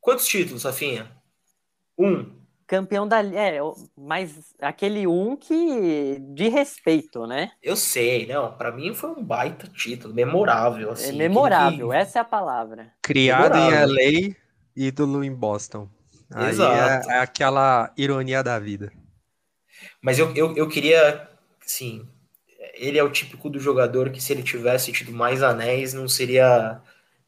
Quantos títulos, Rafinha? Um. Campeão da. É, mas aquele um que. de respeito, né? Eu sei, não, pra mim foi um baita título, memorável, assim. é memorável, que- essa é a palavra. Criado em Memorável. LA, ídolo em Boston. Aí Exato. é, é aquela ironia da vida. Mas eu, eu, eu queria, assim, ele é o típico do jogador que se ele tivesse tido mais anéis, não seria,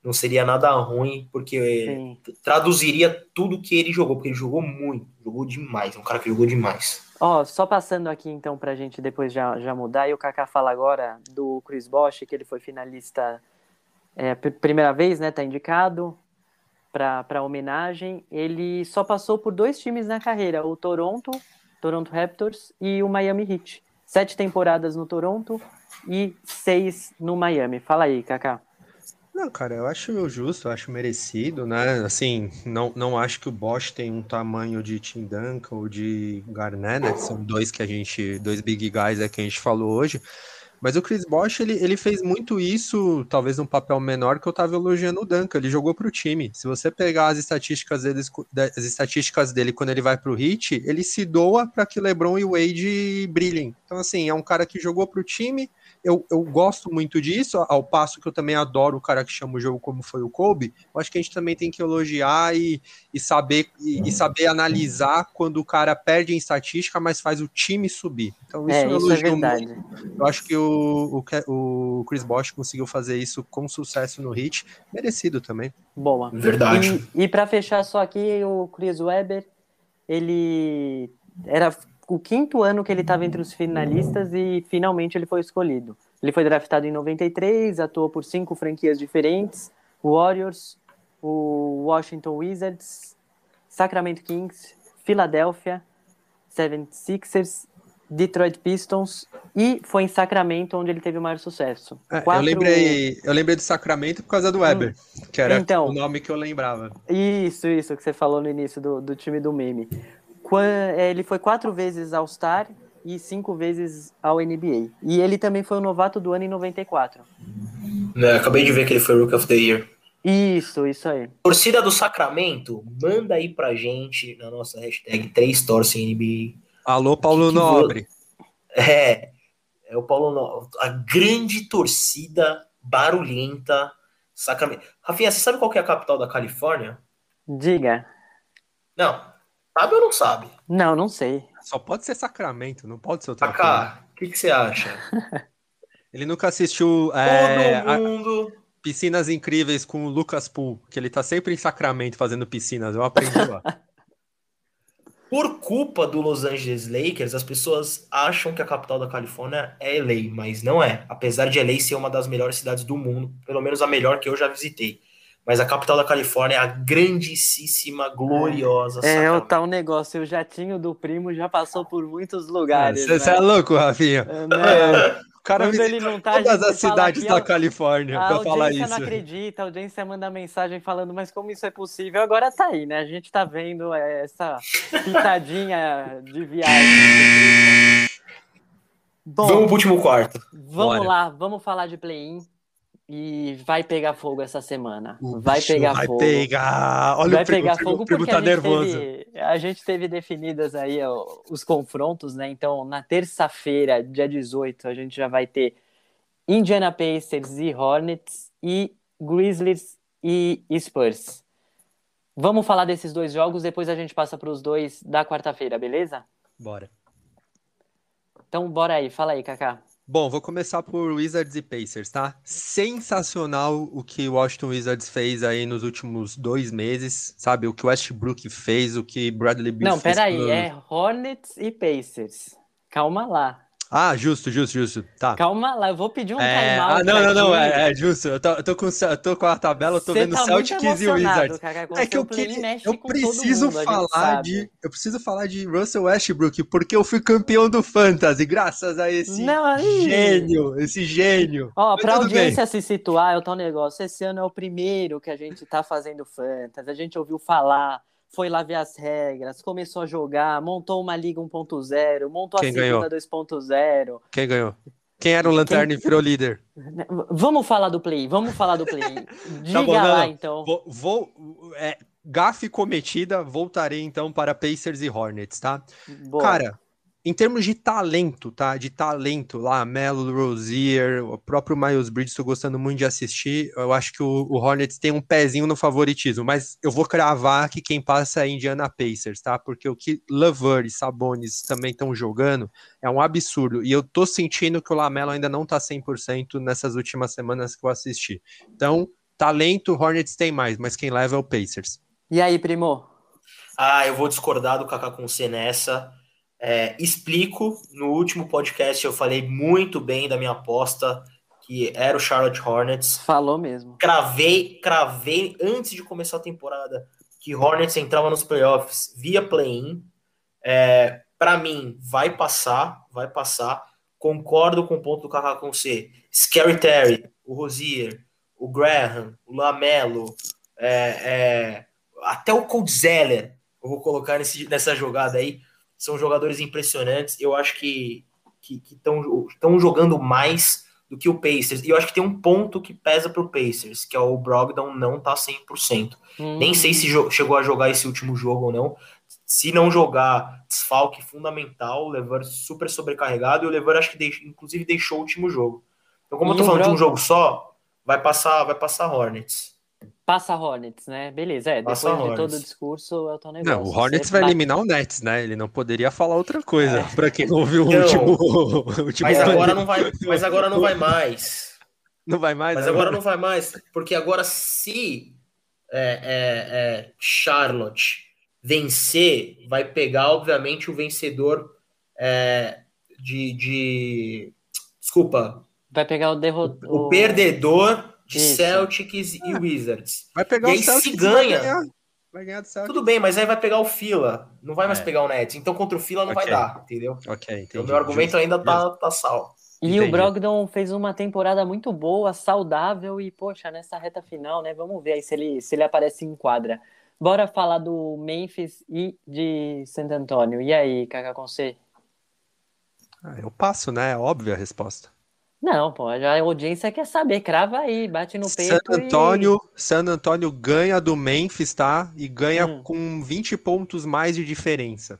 não seria nada ruim, porque Sim. traduziria tudo que ele jogou, porque ele jogou muito, jogou demais, é um cara que jogou demais. Ó, só passando aqui então pra gente depois já, já mudar, e o Kaká fala agora do Chris Bosh, que ele foi finalista é, pr- primeira vez, né? Tá indicado pra homenagem. Ele só passou por dois times na carreira, o Toronto, Toronto Raptors e o Miami Heat. Sete temporadas no Toronto e seis no Miami. Fala aí, Kaká. Não, cara, eu acho justo, eu acho merecido, né? Assim, não, não acho que o Bosch tem um tamanho de Tim Duncan ou de Garnett, né? Que são dois que a gente, dois big guys é que a gente falou hoje. Mas o Chris Bosch, ele, ele fez muito isso, talvez num papel menor que eu tava elogiando o Duncan. Ele jogou pro time. Se você pegar as estatísticas dele, as estatísticas dele quando ele vai pro Heat, ele se doa para que LeBron e Wade brilhem. Então, assim, é um cara que jogou pro time, eu, eu gosto muito disso, ao passo que eu também adoro o cara que chama o jogo como foi o Kobe. Eu acho que a gente também tem que elogiar e, e saber e, e saber analisar quando o cara perde em estatística, mas faz o time subir. Então isso É, eu isso é verdade. muito. Eu acho que o, o, o Chris Bosh conseguiu fazer isso com sucesso no hit, merecido também. Boa. Verdade. E, e para fechar só aqui, o Chris Webber, ele era o quinto ano que ele estava entre os finalistas e finalmente ele foi escolhido. Ele foi draftado em 93, atuou por cinco franquias diferentes: Warriors, o Washington Wizards, Sacramento Kings, Philadelphia, 76ers, Detroit Pistons e foi em Sacramento onde ele teve o maior sucesso. É, Quatro- Eu lembrei, eu lembrei do Sacramento por causa do Weber, que era Então. o nome que eu lembrava. Isso, isso que você falou no início do, do time do meme. É, ele foi quatro vezes All-Star e cinco vezes ao NBA. E ele também foi o novato do ano em 94. Né, acabei de ver que ele foi Rook of the Year. Isso, isso aí. Torcida do Sacramento, manda aí pra gente na nossa hashtag 3 torcem NBA. Alô, Paulo Que que Nobre. É, é o Paulo No- a grande torcida barulhenta Sacramento. Rafinha, você sabe qual que é a capital da Califórnia? Diga. Não, sabe ou não sabe? Não, não sei. Só pode ser Sacramento, não pode ser outra coisa. Kaká, o que, que você acha? [laughs] Ele nunca assistiu é, Todo a- mundo. Piscinas Incríveis com o Lucas Poole, que ele tá sempre em Sacramento fazendo piscinas. Eu aprendi lá. [laughs] Por culpa do Los Angeles Lakers, as pessoas acham que a capital da Califórnia é LA, mas não é. Apesar de LA ser uma das melhores cidades do mundo, pelo menos a melhor que eu já visitei. Mas a capital da Califórnia é a grandíssima, gloriosa É, o Sacramento. tal negócio. O jatinho do primo já passou por muitos lugares. Você né? é louco, Rafinha? É, Não, O cara quando ele não tá, a todas gente as cidades da Califórnia A pra falar audiência isso. não acredita, a audiência manda mensagem falando, mas como isso é possível? Agora tá aí, né? A gente tá vendo é, essa pitadinha de viagem. Bom, Vamos pro último quarto. vamos bora. lá, vamos falar de play-in e vai pegar fogo essa semana. O vai pegar vai fogo. pegar. Olha vai o primo, pegar fogo o primo porque tá a, gente nervoso. teve, a gente teve definidas aí ó, os confrontos, né? Então, na terça-feira, dia 18, a gente já vai ter Indiana Pacers e Hornets e Grizzlies e Spurs. Vamos falar desses dois jogos, depois a gente passa para os dois da quarta-feira, beleza? Bora. Então, bora aí, fala aí, Kaká. Bom, vou começar por Wizards e Pacers, tá? Sensacional o que o Washington Wizards fez aí nos últimos dois meses, sabe? O que o Westbrook fez, o que Bradley Beal Não, fez. peraí, com- é Hornets e Pacers. Calma lá. Ah, justo, justo, justo. Tá. Calma lá, eu vou pedir um É, ah, não, não, não, é, é justo. Eu tô, eu tô com, eu tô com a tabela, eu tô Cê vendo tá Celtics e Wizards. Com É que eu queria, eu preciso mundo, falar de, eu preciso falar de Russell Westbrook porque eu fui campeão do Fantasy graças a esse Não, gênio, esse gênio. Ó, Mas pra audiência se situar, é o tal negócio. Esse ano é o primeiro que a gente tá fazendo fantasy. A gente ouviu falar, foi lá ver as regras, começou a jogar, montou uma liga 1.0, montou Quem a segunda 2.0. Quem ganhou? Quem era o Lanterna e virou líder? [laughs] Vamos falar do play, vamos falar do play. Diga [laughs] Tá bom, lá então. Vou, vou- é, gafe cometida, voltarei então para Pacers e Hornets, tá? Boa. Cara, em termos de talento, tá? De talento lá, Melo, Rozier, o próprio Miles Bridges, estou gostando muito de assistir. Eu acho que o, o, Hornets tem um pezinho no favoritismo, mas eu vou cravar que quem passa é Indiana Pacers, tá? Porque o que Lover e Sabonis também estão jogando é um absurdo. E eu tô sentindo que o Lamelo ainda não tá 100% nessas últimas semanas que eu assisti. Então, talento, Hornets tem mais, mas quem leva é o Pacers. E aí, primo? Ah, eu vou discordar do Kaká com C nessa. É, explico, no último podcast eu falei muito bem da minha aposta, que era o Charlotte Hornets. Falou mesmo. Cravei, cravei antes de começar a temporada que Hornets entrava nos playoffs via play-in. É, Para mim, vai passar, vai passar. Concordo com o ponto do Kaká com C. Scary Terry, o Rosier, o Graham, o Lamelo, é, é, até o Cold Zeller, eu vou colocar nesse, nessa jogada aí são jogadores impressionantes. Eu acho que estão jogando mais do que o Pacers. E eu acho que tem um ponto que pesa para o Pacers, que é o Brogdon não tá 100%. Hum. Nem sei se chegou a jogar esse último jogo ou não. Se não jogar, desfalque fundamental, o Lever super sobrecarregado, e o Lever acho que deixou, inclusive deixou o último jogo. Então, como e eu tô falando Brogdon... de um jogo só, vai passar, vai passar Hornets. Passa Hornets, né? Beleza, é. Depois Passa de Hornets. todo o discurso, é o teu negócio. Não, o Hornets vai eliminar o Nets, né? Ele não poderia falar outra coisa. É. Para quem não viu o último, [laughs] o último. Mas agora não vai, mas agora não vai mais. Não vai mais. Mas agora, agora não vai mais, porque agora se é, é, é, Charlotte vencer, vai pegar obviamente o vencedor é, de, de, desculpa. Vai pegar o derrotado. O, o perdedor de Isso. Celtics e é. Wizards. Vai pegar e aí, o Celtics se ganha. Vai ganhar, vai ganhar do Celtics. Tudo bem, mas aí vai pegar o Fila. Não vai mais é. pegar o Nets. Então contra o Fila não okay. vai dar, entendeu? Ok, então, o meu argumento Justo. ainda tá, tá sal. E entendi. o Brogdon fez uma temporada muito boa, saudável e, poxa, nessa reta final, né? Vamos ver aí se ele, se ele aparece em quadra. Bora falar do Memphis e de Santo Antônio. E aí, Kaká com C? Ah, eu passo, né? É óbvia a resposta. Não, pô, a audiência quer saber, crava aí, bate no peito. San Antônio, e... San Antônio ganha do Memphis, tá? E ganha hum. com 20 pontos mais de diferença.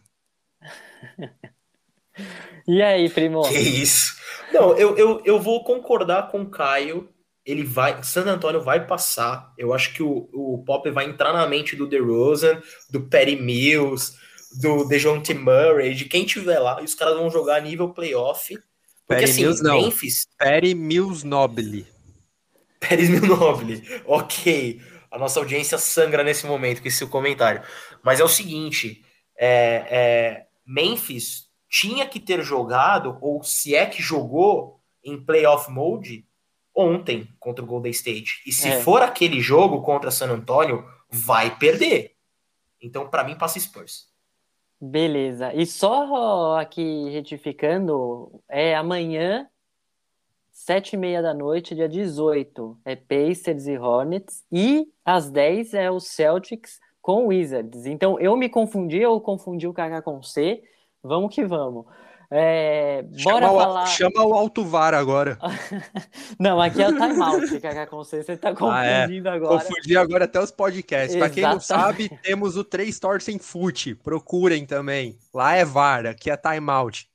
[laughs] e aí, primo? Que isso? Não, eu, eu, eu vou concordar com o Caio. Ele vai. San Antônio vai passar. Eu acho que o, o Pop vai entrar na mente do DeRozan, do Perry Mills, do DeJounte Murray, de quem tiver lá. E os caras vão jogar nível playoff porque Perry assim, Mills, não. Memphis. Perry Mills Nobile. Perry Mills Nobile. [laughs] Ok. A nossa audiência sangra nesse momento com esse comentário. Mas é o seguinte: é, é, Memphis tinha que ter jogado, ou se é que jogou, em playoff mode ontem contra o Golden State. E se é. for aquele jogo contra San Antonio, vai perder. Então, para mim, passa Spurs. Beleza. E só aqui retificando, é amanhã, sete e meia da noite, dia 18, é Pacers e Hornets, e às 10 é o Celtics com Wizards. Então eu me confundi, eu confundi o KK com C. Vamos que vamos. É, bora chama falar. O, chama o Alto VAR agora. [laughs] não, aqui é o timeout, fica com você. Você tá confundindo ah, é. agora. Confundi agora até os podcasts. Para quem não sabe, temos o Três Torcem Fute. Procurem também. Lá é VAR, aqui é timeout.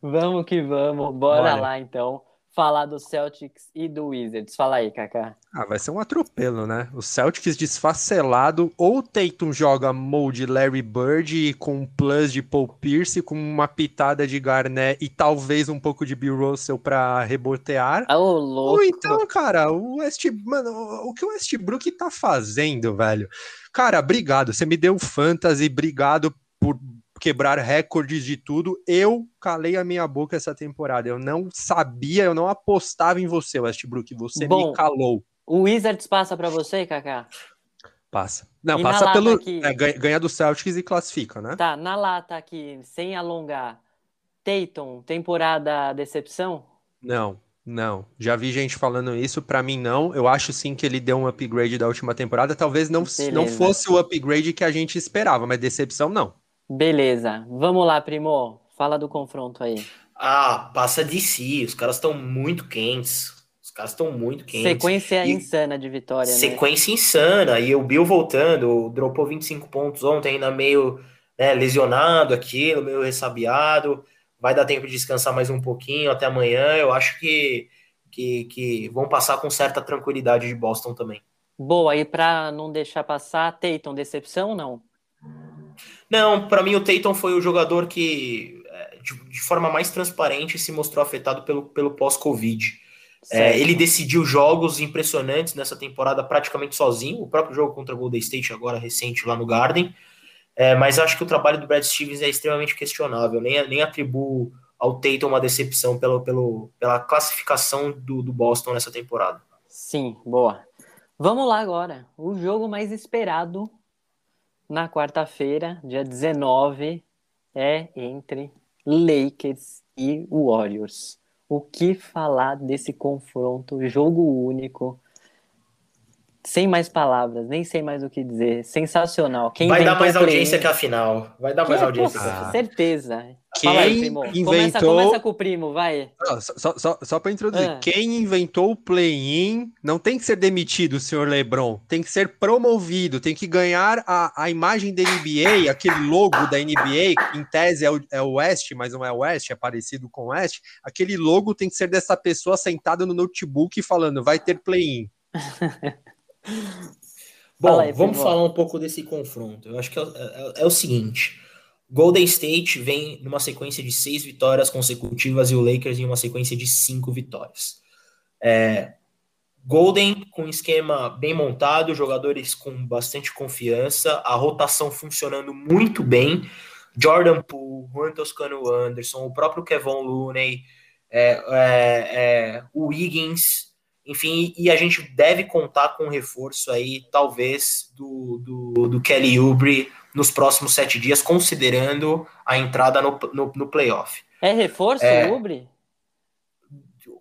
Vamos que vamos. Bora, Bora. lá então falar do Celtics e do Wizards. Fala aí, Kaká. Ah, vai ser um atropelo, né? O Celtics desfacelado, ou Tatum joga molde Larry Bird com um plus de Paul Pierce, com uma pitada de Garnett e talvez um pouco de Bill Russell pra rebotear. Oh, louco. Ou então, cara, o West... Mano, o que o Westbrook tá fazendo, velho? Cara, obrigado. Você me deu fantasy, obrigado por quebrar recordes de tudo. Eu calei a minha boca essa temporada. Eu não sabia, eu não apostava em você, Westbrook. Você Bom, me calou. O Wizards passa para você, Kaká? Passa. Não, e passa pelo. Aqui... É, ganha do Celtics e classifica, né? Tá, na lata aqui, sem alongar. Tatum, temporada decepção? Não, não. Já vi gente falando isso, para mim não. Eu acho sim que ele deu um upgrade da última temporada. Talvez não, não fosse o upgrade que a gente esperava, mas decepção não. Beleza. Vamos lá, primo. Fala do confronto aí. Ah, passa de si. Os caras estão muito quentes. Os caras estão muito quentes. Sequência E- insana de vitória, né? Sequência insana. E o Bill voltando, dropou 25 pontos ontem, ainda meio né, lesionado aquilo, meio ressabiado. Vai dar tempo de descansar mais um pouquinho até amanhã. Eu acho que, que, que vão passar com certa tranquilidade de Boston também. Boa, e pra não deixar passar, Tatum, decepção ou não? Não, para mim o Tatum foi o jogador que, é, de, de forma mais transparente, se mostrou afetado pelo, pelo pós-Covid. É, ele decidiu jogos impressionantes nessa temporada praticamente sozinho. O próprio jogo contra o Golden State, agora recente, lá no Garden. É, mas acho que o trabalho do Brad Stevens é extremamente questionável. Nem, nem atribuo ao Tatum uma decepção pelo, pelo, pela classificação do, do Boston nessa temporada. Sim, boa. Vamos lá agora. O jogo mais esperado na quarta-feira, dia 19, é entre Lakers e Warriors. O que falar desse confronto? Jogo único. Sem mais palavras, nem sei mais o que dizer. Sensacional. Quem Vai dar mais o play-in- audiência que a final. Vai dar mais Que- audiência pô, que a final. Certeza. Quem aí, primo. Começa, inventou- começa com o primo, vai. Não, só, só, só, para introduzir, Ah. quem inventou o play-in não tem que ser demitido, senhor LeBron, tem que ser promovido, tem que ganhar a, a imagem da NBA, aquele logo da NBA, que em tese é o, é o West, mas não é o West, é parecido com o West, aquele logo tem que ser dessa pessoa sentada no notebook falando, vai ter play-in. [laughs] Bom, Fala aí, vamos Primo. falar um pouco desse confronto. Eu acho que é, é- é o seguinte: Golden State vem numa sequência de seis vitórias consecutivas e o Lakers em uma sequência de cinco vitórias. É, Golden com um esquema bem montado, jogadores com bastante confiança, a rotação funcionando muito bem. Jordan Poole, Juan Toscano Anderson, o próprio Kevin Looney, é, é, é, o Wiggins, enfim, e a gente deve contar com um reforço aí, talvez, do, do, do Kelly Oubre nos próximos sete dias, considerando a entrada no, no, no playoff. É reforço, É. Ubre?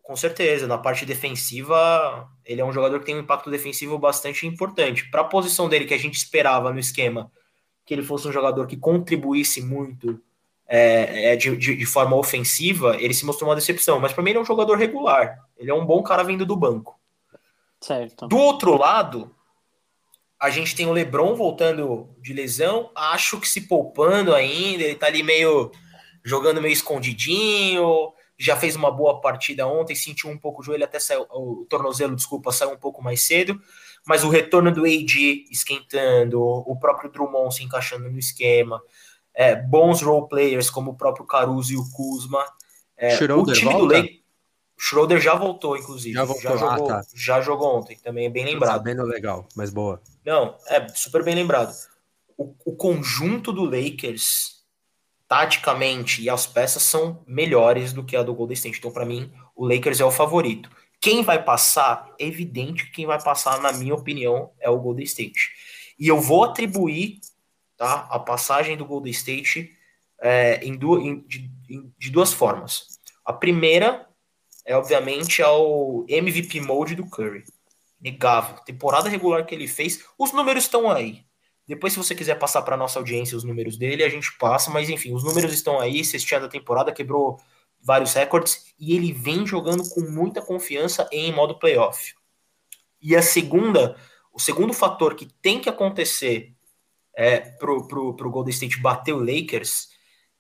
Com certeza, na parte defensiva, ele é um jogador que tem um impacto defensivo bastante importante. Para a posição dele, que a gente esperava no esquema, que ele fosse um jogador que contribuísse muito é, é, de, de, de forma ofensiva, ele se mostrou uma decepção. Mas para mim, ele é um jogador regular. Ele é um bom cara vindo do banco. Certo. Do outro lado, a gente tem o LeBron voltando de lesão, acho que se poupando ainda, ele tá ali meio jogando meio escondidinho, já fez uma boa partida ontem, sentiu um pouco o joelho, até saiu, o tornozelo, desculpa, saiu um pouco mais cedo, mas o retorno do AD esquentando, o próprio Drummond se encaixando no esquema, é, bons role players como o próprio Caruso e o Kuzma. É, o time do volta? Lakers, Schroeder já voltou, inclusive. Já voltou, ah, jogou, tá. já jogou ontem, também é bem lembrado. Sabendo legal, mas boa. Não, é super bem lembrado. O, o conjunto do Lakers, taticamente e as peças, são melhores do que a do Golden State. Então, para mim, o Lakers é o favorito. Quem vai passar? É evidente que quem vai passar, na minha opinião, é o Golden State. E eu vou atribuir tá, a passagem do Golden State é, em du em- de, em- de duas formas. A primeira é, obviamente, ao MVP mode do Curry. Negável. Temporada regular que ele fez, os números estão aí. Depois, se você quiser passar para nossa audiência os números dele, a gente passa, mas enfim, os números estão aí. Cestinha da temporada quebrou vários recordes e ele vem jogando com muita confiança em modo playoff. E a segunda, o segundo fator que tem que acontecer é, pro, pro, pro Golden State bater o Lakers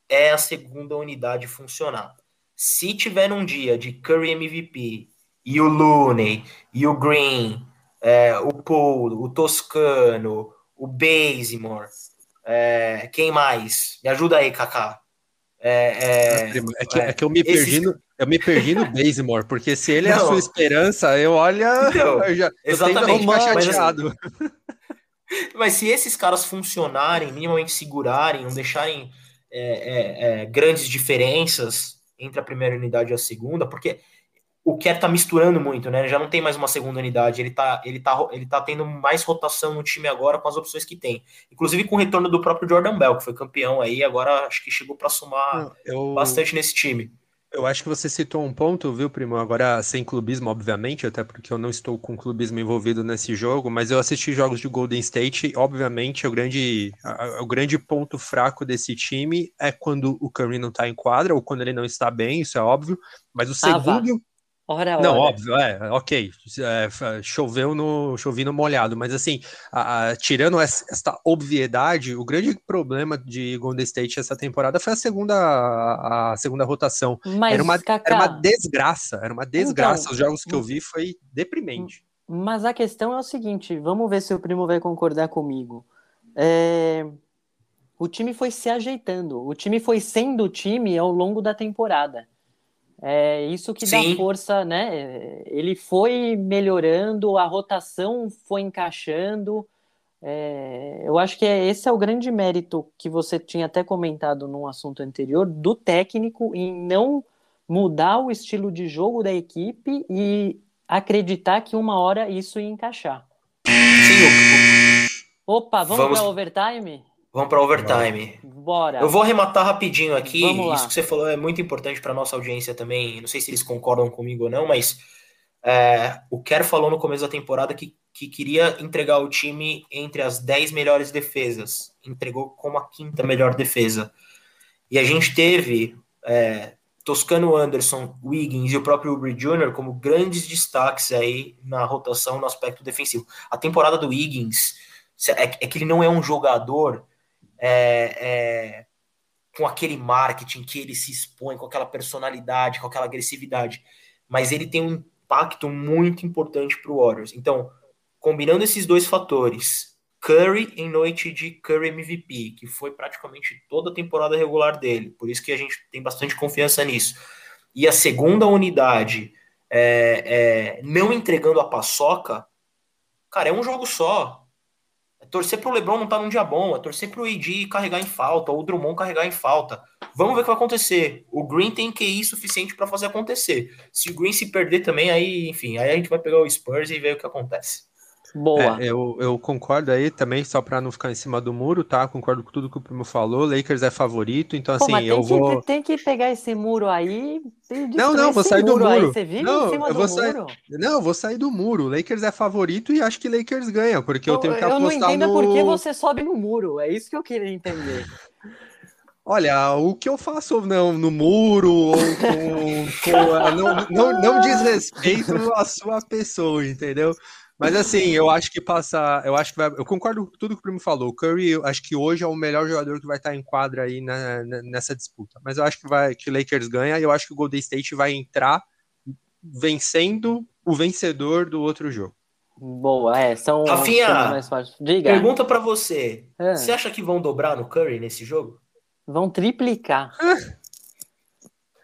é a segunda unidade funcionar. Se tiver um dia de Curry MVP e o Looney e o Green, é, o Paul, o Toscano, o Bazemore, é, quem mais? Me ajuda aí, Kaká. É, é, É que, é, é que eu me esses- perdi no, eu me perdi no Bazemore, porque se ele é a Não. sua esperança, eu olha, Então, [laughs] eu já eu exatamente, mas assim, chateado. [laughs] Mas se esses caras funcionarem, minimamente segurarem, não deixarem é, é, é, grandes diferenças entre a primeira unidade e a segunda, porque o Kerr tá misturando muito, né? Já não tem mais uma segunda unidade, ele tá, ele tá, ele tá tendo mais rotação no time agora com as opções que tem. Inclusive com o retorno do próprio Jordan Bell, que foi campeão aí, agora acho que chegou para somar Eu, bastante nesse time. Eu acho que você citou um ponto, viu, primo? Agora sem clubismo, obviamente, até porque eu não estou com clubismo envolvido nesse jogo, mas eu assisti jogos de Golden State, obviamente, o grande, a- o grande ponto fraco desse time é quando o Curry não tá em quadra ou quando ele não está bem, isso é óbvio, mas o Ah, segundo Ora, Não, ora. óbvio, é, ok. É, choveu no, chovi no molhado, mas assim, a- a- tirando essa, essa obviedade, o grande problema de Golden State essa temporada foi a segunda, a, a segunda rotação. Mas, Era uma, Kaká, era uma desgraça, era uma desgraça. Então, Os jogos que eu vi foi deprimente. mas a questão é o seguinte, vamos ver se o primo vai concordar comigo. É, O time foi se ajeitando, o time foi sendo o time ao longo da temporada. É isso que dá Sim. força, né? Ele foi melhorando, a rotação foi encaixando. É, eu acho que é- esse é o grande mérito que você tinha até comentado num assunto anterior, do técnico em não mudar o estilo de jogo da equipe e acreditar que uma hora isso ia encaixar. Sim, Opa, vamos, Vamos- para overtime? Vamos para overtime. Bora. Eu vou arrematar rapidinho aqui. Isso que você falou é muito importante para nossa audiência também. Não sei se eles concordam comigo ou não, mas é, o Kerr falou no começo da temporada que, que queria entregar o time entre as 10 melhores defesas. Entregou como a quinta melhor defesa. E a gente teve é, Toscano Anderson, Wiggins e o próprio Uber Jr. como grandes destaques aí na rotação no aspecto defensivo. A temporada do Wiggins é, é que ele não é um jogador é, é, com aquele marketing que ele se expõe, com aquela personalidade, com aquela agressividade, mas ele tem um impacto muito importante para o Warriors. Então, combinando esses dois fatores, Curry em noite de Curry MVP, que foi praticamente toda a temporada regular dele, por isso que a gente tem bastante confiança nisso. E a segunda unidade é, é, não entregando a paçoca, cara, é um jogo só. Torcer pro LeBron não tá num dia bom, é torcer pro AD carregar em falta, ou o Drummond carregar em falta. Vamos ver o que vai acontecer. O Green tem QI suficiente para fazer acontecer. Se o Green se perder também, aí, enfim, aí a gente vai pegar o Spurs e ver o que acontece. Boa. É, eu, eu concordo aí também, só para não ficar em cima do muro, tá? Concordo com tudo que o primo falou. Lakers é favorito, então Pô, assim, eu que, vou. tem que pegar esse muro aí e Não, não, vou sair do Aí. muro. Você vive Não, em cima eu do vou sair- muro? Não, vou sair do muro. Lakers é favorito e acho que Lakers ganha, porque eu, Eu, tenho que eu não apostar entendo no. por que você sobe no muro. É isso que eu queria entender. [laughs] Olha, o que eu faço não, no muro ou com, com a- não, não, não [laughs] diz respeito à sua pessoa, entendeu? Mas assim, eu acho que passa, eu acho que vai, eu concordo com tudo que o primo falou. O Curry, eu acho que hoje é o melhor jogador que vai estar em quadra aí na- na- nessa disputa. Mas eu acho que vai que o Lakers ganha e eu acho que o Golden State vai entrar vencendo o vencedor do outro jogo. Boa, é, são Rafinha, mais. Diga, Pergunta para você: Ah. você acha que vão dobrar no Curry nesse jogo? vão triplicar.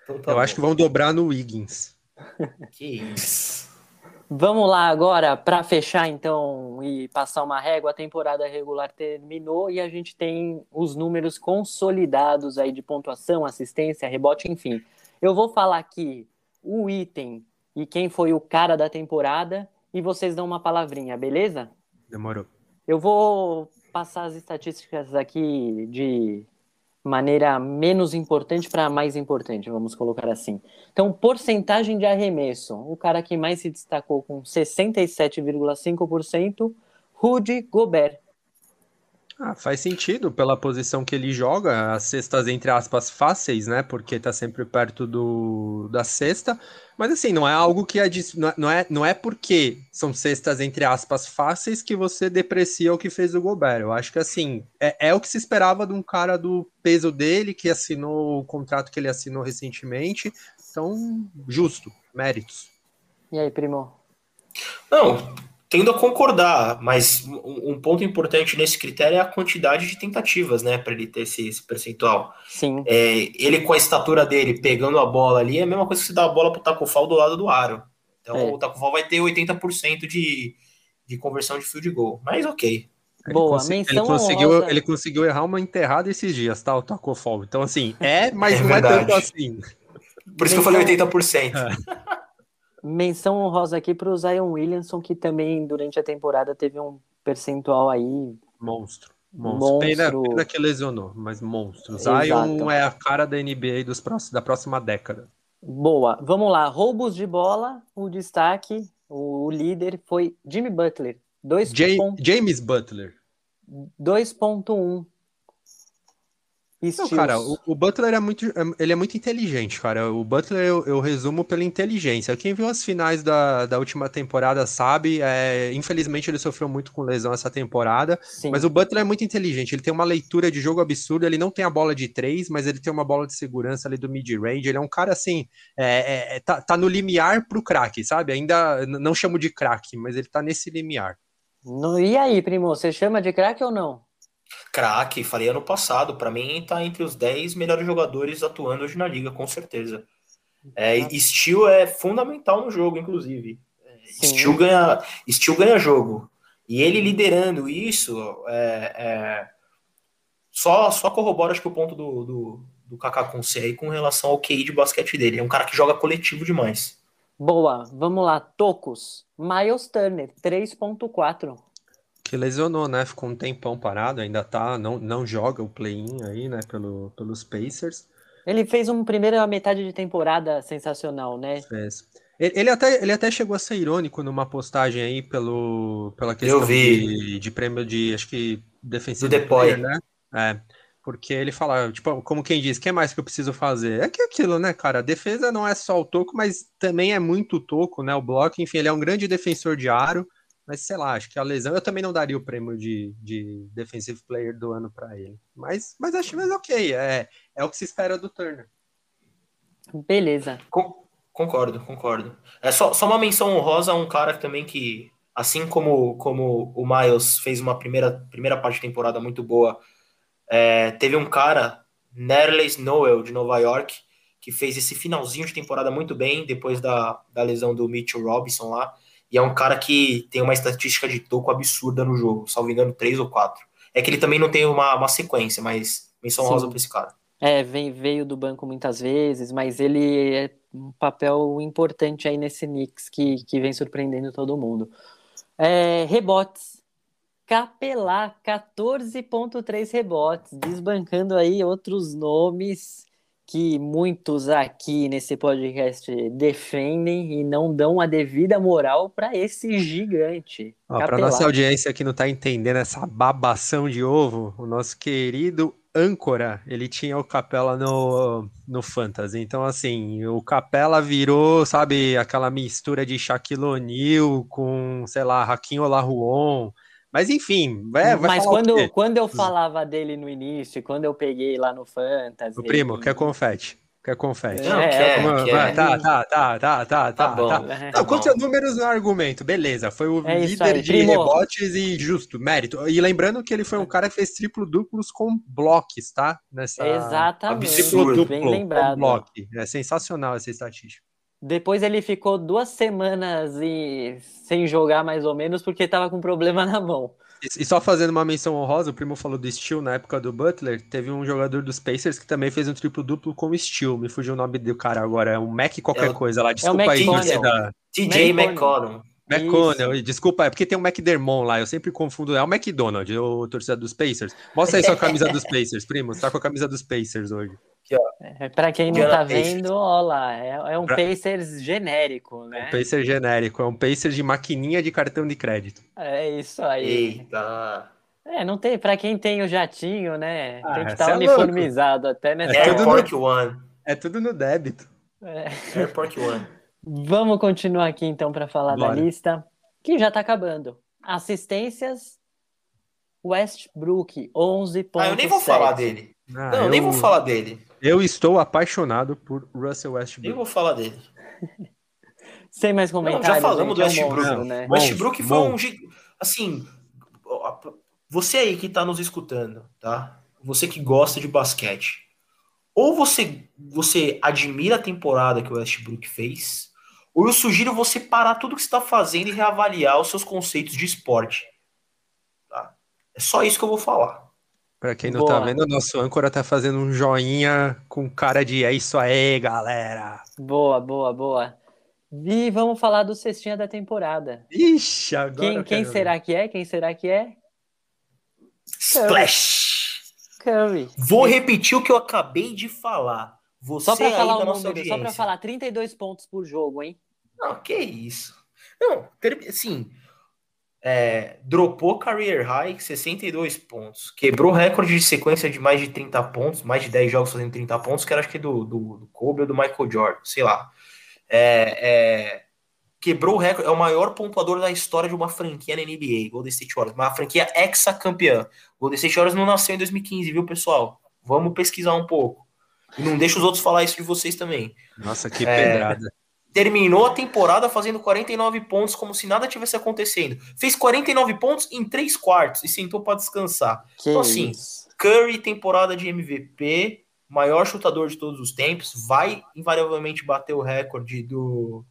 Então tá eu bom. acho que vão dobrar no Wiggins. Que isso. Vamos lá agora, para fechar então e passar uma régua, a temporada regular terminou e a gente tem os números consolidados aí de pontuação, assistência, rebote, enfim. Eu vou falar aqui o item e quem foi o cara da temporada e vocês dão uma palavrinha, beleza? Demorou. Eu vou passar as estatísticas aqui de maneira menos importante para mais importante, vamos colocar assim. Então, porcentagem de arremesso. O cara que mais se destacou com 67,5%, Rudy Gobert. Ah, faz sentido pela posição que ele joga, as cestas entre aspas fáceis, né? Porque tá sempre perto do da cesta. Mas assim, não é algo que é- não é não é porque são cestas entre aspas fáceis que você deprecia o que fez o Gobert. Eu acho que assim, é, é o que se esperava de um cara do peso dele que assinou o contrato que ele assinou recentemente. Então, justo, méritos. E aí, primo? Não, tendo a concordar, mas um, ponto importante nesse critério é a quantidade de tentativas, né, para ele ter esse, esse percentual. Sim. É, ele com a estatura dele pegando a bola ali é a mesma coisa que você dá a bola pro Taco Fall do lado do aro. Então É. o Taco Fall vai ter 80% de, de conversão de field goal. Mas ok. Ele Boa, ele menção conseguiu, honrosa. ele conseguiu errar uma enterrada esses dias, tá? O Taco Fall. Então, assim, é, mas É não é verdade. tanto assim. Por isso que eu falei Então- 80%. Menção honrosa aqui para o Zion Williamson, que também durante a temporada teve um percentual aí. Monstro. Monstro. Monstro. Pena, pena que lesionou, mas monstro. Exato. Zion é a cara da NBA dos próximos, da próxima década. Boa. Vamos lá. Roubos de bola. O destaque, o líder foi Jimmy Butler. dois James Butler. 2.1. Não, cara, o, o Butler é muito, ele é muito inteligente, cara. O Butler eu, eu resumo pela inteligência. Quem viu as finais da, da última temporada sabe, é, infelizmente ele sofreu muito com lesão essa temporada, Sim. mas o Butler é muito inteligente. Ele tem uma leitura de jogo absurda, ele não tem a bola de três, mas ele tem uma bola de segurança ali do mid-range. Ele é um cara assim, é, é, tá, tá no limiar pro craque, sabe? Ainda não chamo de craque, mas ele tá nesse limiar. No- E aí, primo, você chama de craque ou não? Craque, falei ano passado, pra mim tá entre os 10 melhores jogadores atuando hoje na liga, com certeza. É, e Steel é fundamental no jogo, inclusive. Steel ganha, Steel ganha jogo. E ele liderando isso, é, é, só, só corrobora acho que o ponto do, do, do Kaká com C aí com relação ao QI de basquete dele. É um cara que joga coletivo demais. Boa, vamos lá, Tocos. Miles Turner, 3.4. Que lesionou, né? Ficou um tempão parado, ainda tá, não, não joga o play-in aí, né? Pelo, pelos Pacers. Ele fez uma primeira metade de temporada sensacional, né? Fez. Ele, até, ele até chegou a ser irônico numa postagem aí pelo, pela questão vi. de, de prêmio de, acho que, defensivo Do Depoy. player, né? É, porque ele fala, tipo, como quem diz, o que mais que eu preciso fazer? É que é aquilo, né, cara? A defesa não é só o toco, mas também é muito toco, né? O bloco, enfim, ele é um grande defensor de aro, mas sei lá, acho que a lesão, eu também não daria o prêmio de, de defensive player do ano pra ele. Mas, mas acho mas ok, é, é o que se espera do Turner. Beleza. Con- Concordo, concordo. É só, só uma menção honrosa a um cara também que, assim como, como o Miles fez uma primeira, primeira parte de temporada muito boa, é, teve um cara, Nerles Noel, de Nova York, que fez esse finalzinho de temporada muito bem, depois da, da lesão do Mitchell Robinson lá, e é um cara que tem uma estatística de toco absurda no jogo, salvo engano, três ou quatro. É que ele também não tem uma, uma sequência, mas menção Sim. honrosa pra esse cara. É, vem, veio do banco muitas vezes, mas ele é um papel importante aí nesse Knicks que, que vem surpreendendo todo mundo. É, rebotes. Capelá, 14.3 rebotes, desbancando aí outros nomes que muitos aqui nesse podcast defendem e não dão a devida moral para esse gigante. Para nossa audiência que não está entendendo essa babação de ovo, o nosso querido âncora, ele tinha o Capela no, no Fantasy. Então, assim, o Capela virou, sabe, aquela mistura de Shaquille O'Neal com, sei lá, Hakim Olajuwon. Mas, enfim, é, vai Mas quando, quando eu falava dele no início, quando eu peguei lá no Fantasy. O primo, quer confete? Quer confete? Não, É, quer, Vamos- quer. vai, tá, tá, tá, tá, tá, tá, bom. tá. É, Tá bom. números no argumento? Beleza, foi o É líder aí, de primo. rebotes e justo, mérito. E lembrando que ele foi um cara que fez triplo-duplos com blocos, tá? Nessa... Exatamente, Absurdo. bem com lembrado. bloco. É sensacional essa estatística. Depois ele ficou duas semanas e... sem jogar, mais ou menos, porque tava com problema na mão. E, só fazendo uma menção honrosa, o primo falou do Steel na época do Butler, teve um jogador dos Pacers que também fez um triplo-duplo com o Steel. Me fugiu o nome do cara agora, é um Mac qualquer É o- coisa lá. Desculpa aí, McConnell. torcida. TJ McConnell. McConnell. Desculpa, é porque tem um McDermott lá, eu sempre confundo, é o McDonald, o torcedor dos Pacers. Mostra aí sua camisa dos Pacers, primo, você tá com a camisa dos Pacers hoje. É, pra quem não tá Pacers. vendo, ó lá, é, é um Pra- Pacers genérico, né? Pacer genérico, é um Pacer de maquininha de cartão de crédito. É isso aí. Eita. É, não tem, pra quem tem o jatinho, né? Ah, tem que estar é uniformizado até nessa É tudo no- Airport One. É tudo no débito. É. Airport One. Vamos continuar aqui então para falar Bora. da lista, que já tá acabando. Assistências Westbrook, 11.7. Ah, eu nem vou falar dele. Ah, Não, eu nem vou falar dele. Eu estou apaixonado por Russell Nem Westbrook. vou falar dele. [laughs] Sem mais comentários. falamos gente, do é um Westbrook. monstro, né? Westbrook foi bom. um. Assim, você aí que tá nos escutando, tá? Você que gosta de basquete. Ou você, você admira a temporada que o Westbrook fez, ou eu sugiro você parar tudo que você está fazendo e reavaliar os seus conceitos de esporte. Tá? É só isso que eu vou falar. Pra quem não Boa. tá vendo, o nosso âncora tá fazendo um joinha com cara de é isso aí, galera. Boa, boa, boa. E vamos falar do cestinha da temporada. Ixi, agora Quem, quem ver. será que é? Quem será que é? Splash! Curry. Vou repetir o que eu acabei de falar. Você Só para falar o número, só para falar 32 pontos por jogo, hein? Não, que isso. Não, assim, é, dropou career high, 62 pontos. Quebrou recorde de sequência de mais de 30 pontos, mais de 10 jogos fazendo 30 pontos, que era acho que do, do, do Kobe ou do Michael Jordan, sei lá. É, é, quebrou o recorde, é o maior pontuador da história de uma franquia na NBA, Golden State Warriors, uma franquia ex-campeã. Golden State Warriors não nasceu em 2015, viu, pessoal? Vamos pesquisar um pouco. E não deixa os outros falar isso de vocês também. Nossa, que É, pedrada. Terminou a temporada fazendo 49 pontos, como se nada tivesse acontecendo. Fez 49 pontos em 3 quartos e sentou para descansar. Que Então, assim, isso. Curry, temporada de MVP, maior chutador de todos os tempos, vai invariavelmente bater o recorde do,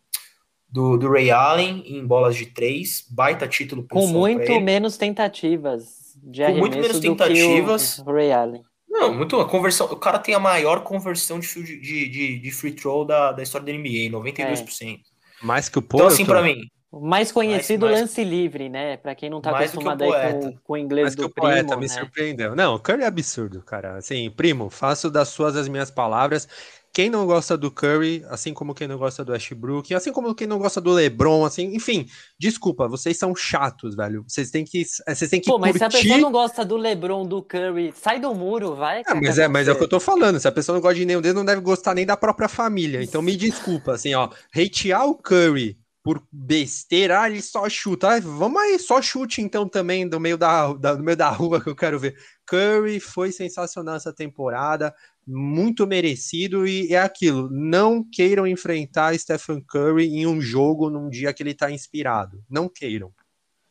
do, do Ray Allen em bolas de 3, baita título Com muito ele. menos tentativas de Com muito menos do tentativas. que o Ray Allen. Não, muito a conversão. O cara tem a maior conversão de, field- de, de, de free throw da, da história da NBA, 92%. Mais que o Então, assim, pra mim, O mais conhecido mais- lance livre, né? Pra quem não tá Mais do que o acostumado aí com, poeta. com o inglês Mas que do o poeta primo, me né? surpreendeu. Não, o Curry é absurdo, cara. Assim, primo, faço das suas as minhas palavras. Quem não gosta do Curry, assim como quem não gosta do Ashbrook, assim como quem não gosta do LeBron, assim, enfim, desculpa, vocês são chatos, velho. Vocês têm que, vocês têm que Pô, mas se a curtir. pessoa não gosta do LeBron, do Curry, sai do muro, vai. Ah, mas é, mas é o que eu tô falando. Se a pessoa não gosta de nenhum deles, não deve gostar nem da própria família. Então me desculpa, assim, ó. Hatear o Curry por besteira, ah, ele só chuta. Ah, vamos aí, só chute então também do meio da, da- do meio da rua que eu quero ver. Curry foi sensacional essa temporada, muito merecido e é aquilo. Não queiram enfrentar Stephen Curry em um jogo num dia que ele tá inspirado. Não queiram.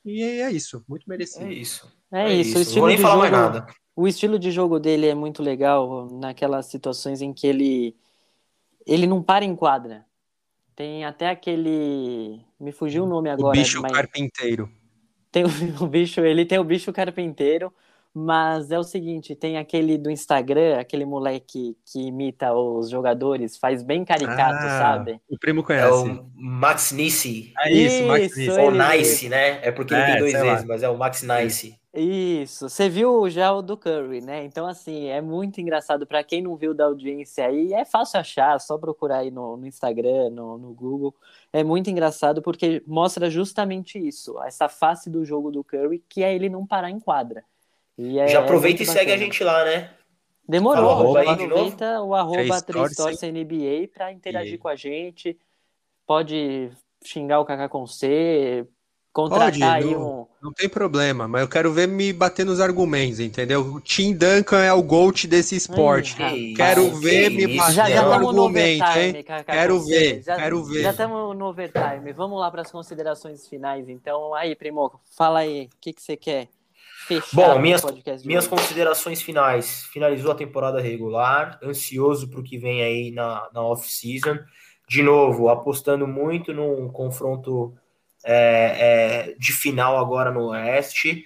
E é isso, muito merecido. é isso. É, isso, o Não estilo vou nem de falar jogo, mais nada. o estilo de jogo dele é muito legal naquelas situações em que ele ele não para em quadra. Tem até aquele, me fugiu o nome O agora, bicho mas carpinteiro. tem o, [laughs] o bicho, ele tem o bicho carpinteiro, mas é o seguinte, tem aquele do Instagram, aquele moleque que imita os jogadores, faz bem caricato, Ah, sabe? O primo É conhece. o Max Nice. É isso, Max Isso, Nice. ele Ou. Nice, né? É porque ele É, tem dois sei lá. vezes, mas é o Max Nice. Isso, você viu já o do Curry, né? Então, assim, é muito engraçado. Para quem não viu da audiência aí, é fácil achar, só procurar aí no, no Instagram, no, no Google. É muito engraçado porque mostra justamente isso, essa face do jogo do Curry, que é ele não parar em quadra. E é- Já é aproveita e muito segue a bacana. gente lá, né? Demorou, Fala arroba aí de aproveita o arroba Três Torce 3 NBA para interagir E com a gente. Pode xingar o Kaká com C, contratar Pode, aí não- um. Não tem problema, mas eu quero ver me bater nos argumentos, entendeu? O Tim Duncan é o GOAT desse esporte. Que Quero isso, ver me isso, bater Já já no estamos no argumento, overtime, hein? Kaká, Quero ver, já, quero ver. Já estamos no overtime. Vamos lá para as considerações finais, então. Aí, Primo, fala aí, o que, que você quer fechar Bom, minhas, minhas considerações finais. Finalizou a temporada regular, ansioso para o que vem aí na, na off-season. De novo, apostando muito num confronto é, é, de final agora no Oeste.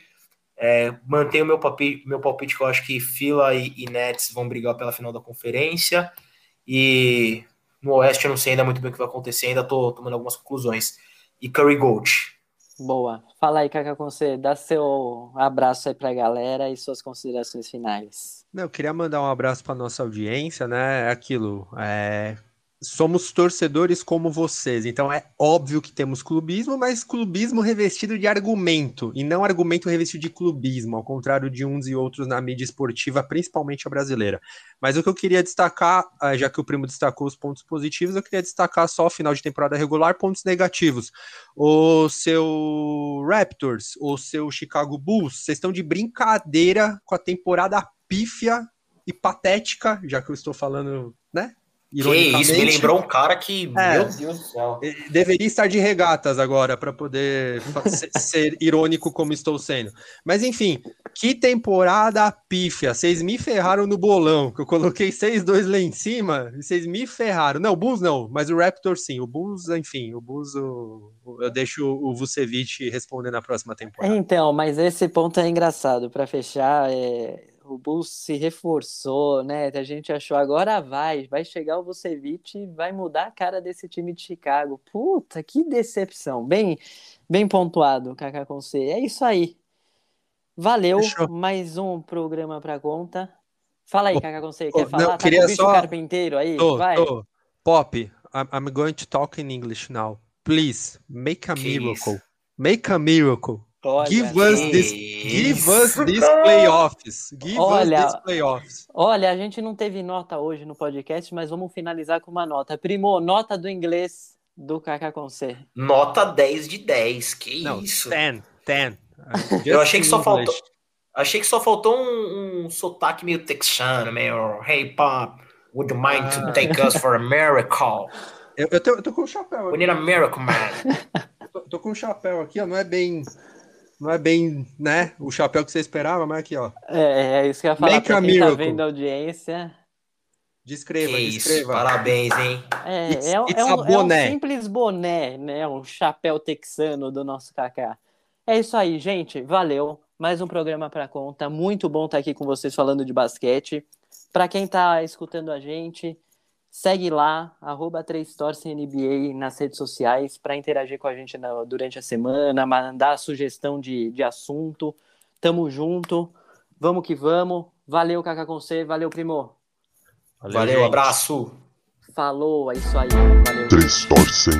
É, mantenho meu palpite, meu palpite que eu acho que Fila e, e Nets vão brigar pela final da conferência. E no Oeste eu não sei ainda muito bem o que vai acontecer, ainda estou tomando algumas conclusões. E Curry Gold. Boa. Fala aí, com você. Dá seu abraço aí para a galera e suas considerações finais. Não, eu queria mandar um abraço para nossa audiência, né? É aquilo. é, Somos torcedores como vocês, então é óbvio que temos clubismo, mas clubismo revestido de argumento, e não argumento revestido de clubismo, ao contrário de uns e outros na mídia esportiva, principalmente a brasileira. Mas o que eu queria destacar, ah, já que o primo destacou os pontos positivos, eu queria destacar só final de temporada regular, pontos negativos. O seu Raptors, o seu Chicago Bulls, vocês estão de brincadeira com a temporada pífia e patética, já que eu estou falando? Que isso, me lembrou um cara que, É. meu Deus do céu. Deveria estar de regatas agora para poder fa- [laughs] se- ser irônico como estou sendo. Mas enfim, que temporada pífia. Vocês me ferraram no bolão, que eu coloquei 6-2 lá em cima, e vocês me ferraram. Não, o Bulls não, mas o Raptor sim. O Bulls, enfim, o Bulls o- o- eu deixo o Vucevic responder na próxima temporada. Então, mas esse ponto é engraçado. Para fechar, é, o Bulls se reforçou, né? A gente achou agora vai, vai chegar o Vucevic e vai mudar a cara desse time de Chicago. Puta, que decepção. Bem, bem pontuado, Kaká com C. É isso aí. Valeu, Fechou. mais um programa pra conta. Fala aí, Kaká com C. ô, Quer não, falar? Tá queria com o bicho só- carpinteiro aí? Tô, Vai. tô. Pop, I'm, I'm going to talk in English now. Please, make a Que miracle. isso. Make a miracle. Olha, Give us this, give us these playoffs. Give Olha- us these playoffs. olha, a gente não teve nota hoje no podcast, mas vamos finalizar com uma nota. Primo, nota do inglês do Kaká com C. Nota 10 de 10. Que Não, isso? 10, 10. [laughs] Eu achei que só faltou. Achei que só faltou um, um sotaque meio texano, meio Hey Pop, would you mind Ah. to take us for a miracle? Eu, eu, tô, eu tô com o chapéu We aqui. need a miracle, man. [laughs] Tô, tô com o chapéu aqui, ó. Não é bem. Não é bem, né? O chapéu que você esperava, mas aqui, ó. É, é isso que eu ia falar Make pra a quem tá vendo a audiência. Descreva, que isso, descreva. parabéns, hein? É, It's- é, um- it's é um, é um simples boné, né? Um chapéu texano do nosso Kaká. É isso aí, gente. Valeu. Mais um programa para conta. Muito bom estar aqui com vocês falando de basquete. Para quem tá escutando a gente, segue lá, arroba 3torcenNBA nas redes sociais para interagir com a gente na- durante a semana, mandar sugestão de, de assunto. Tamo junto. Vamos que vamos. Valeu, Kaká com C. Valeu, primo. Valeu, gente. abraço. Falou, é isso aí. Valeu. Três torcem.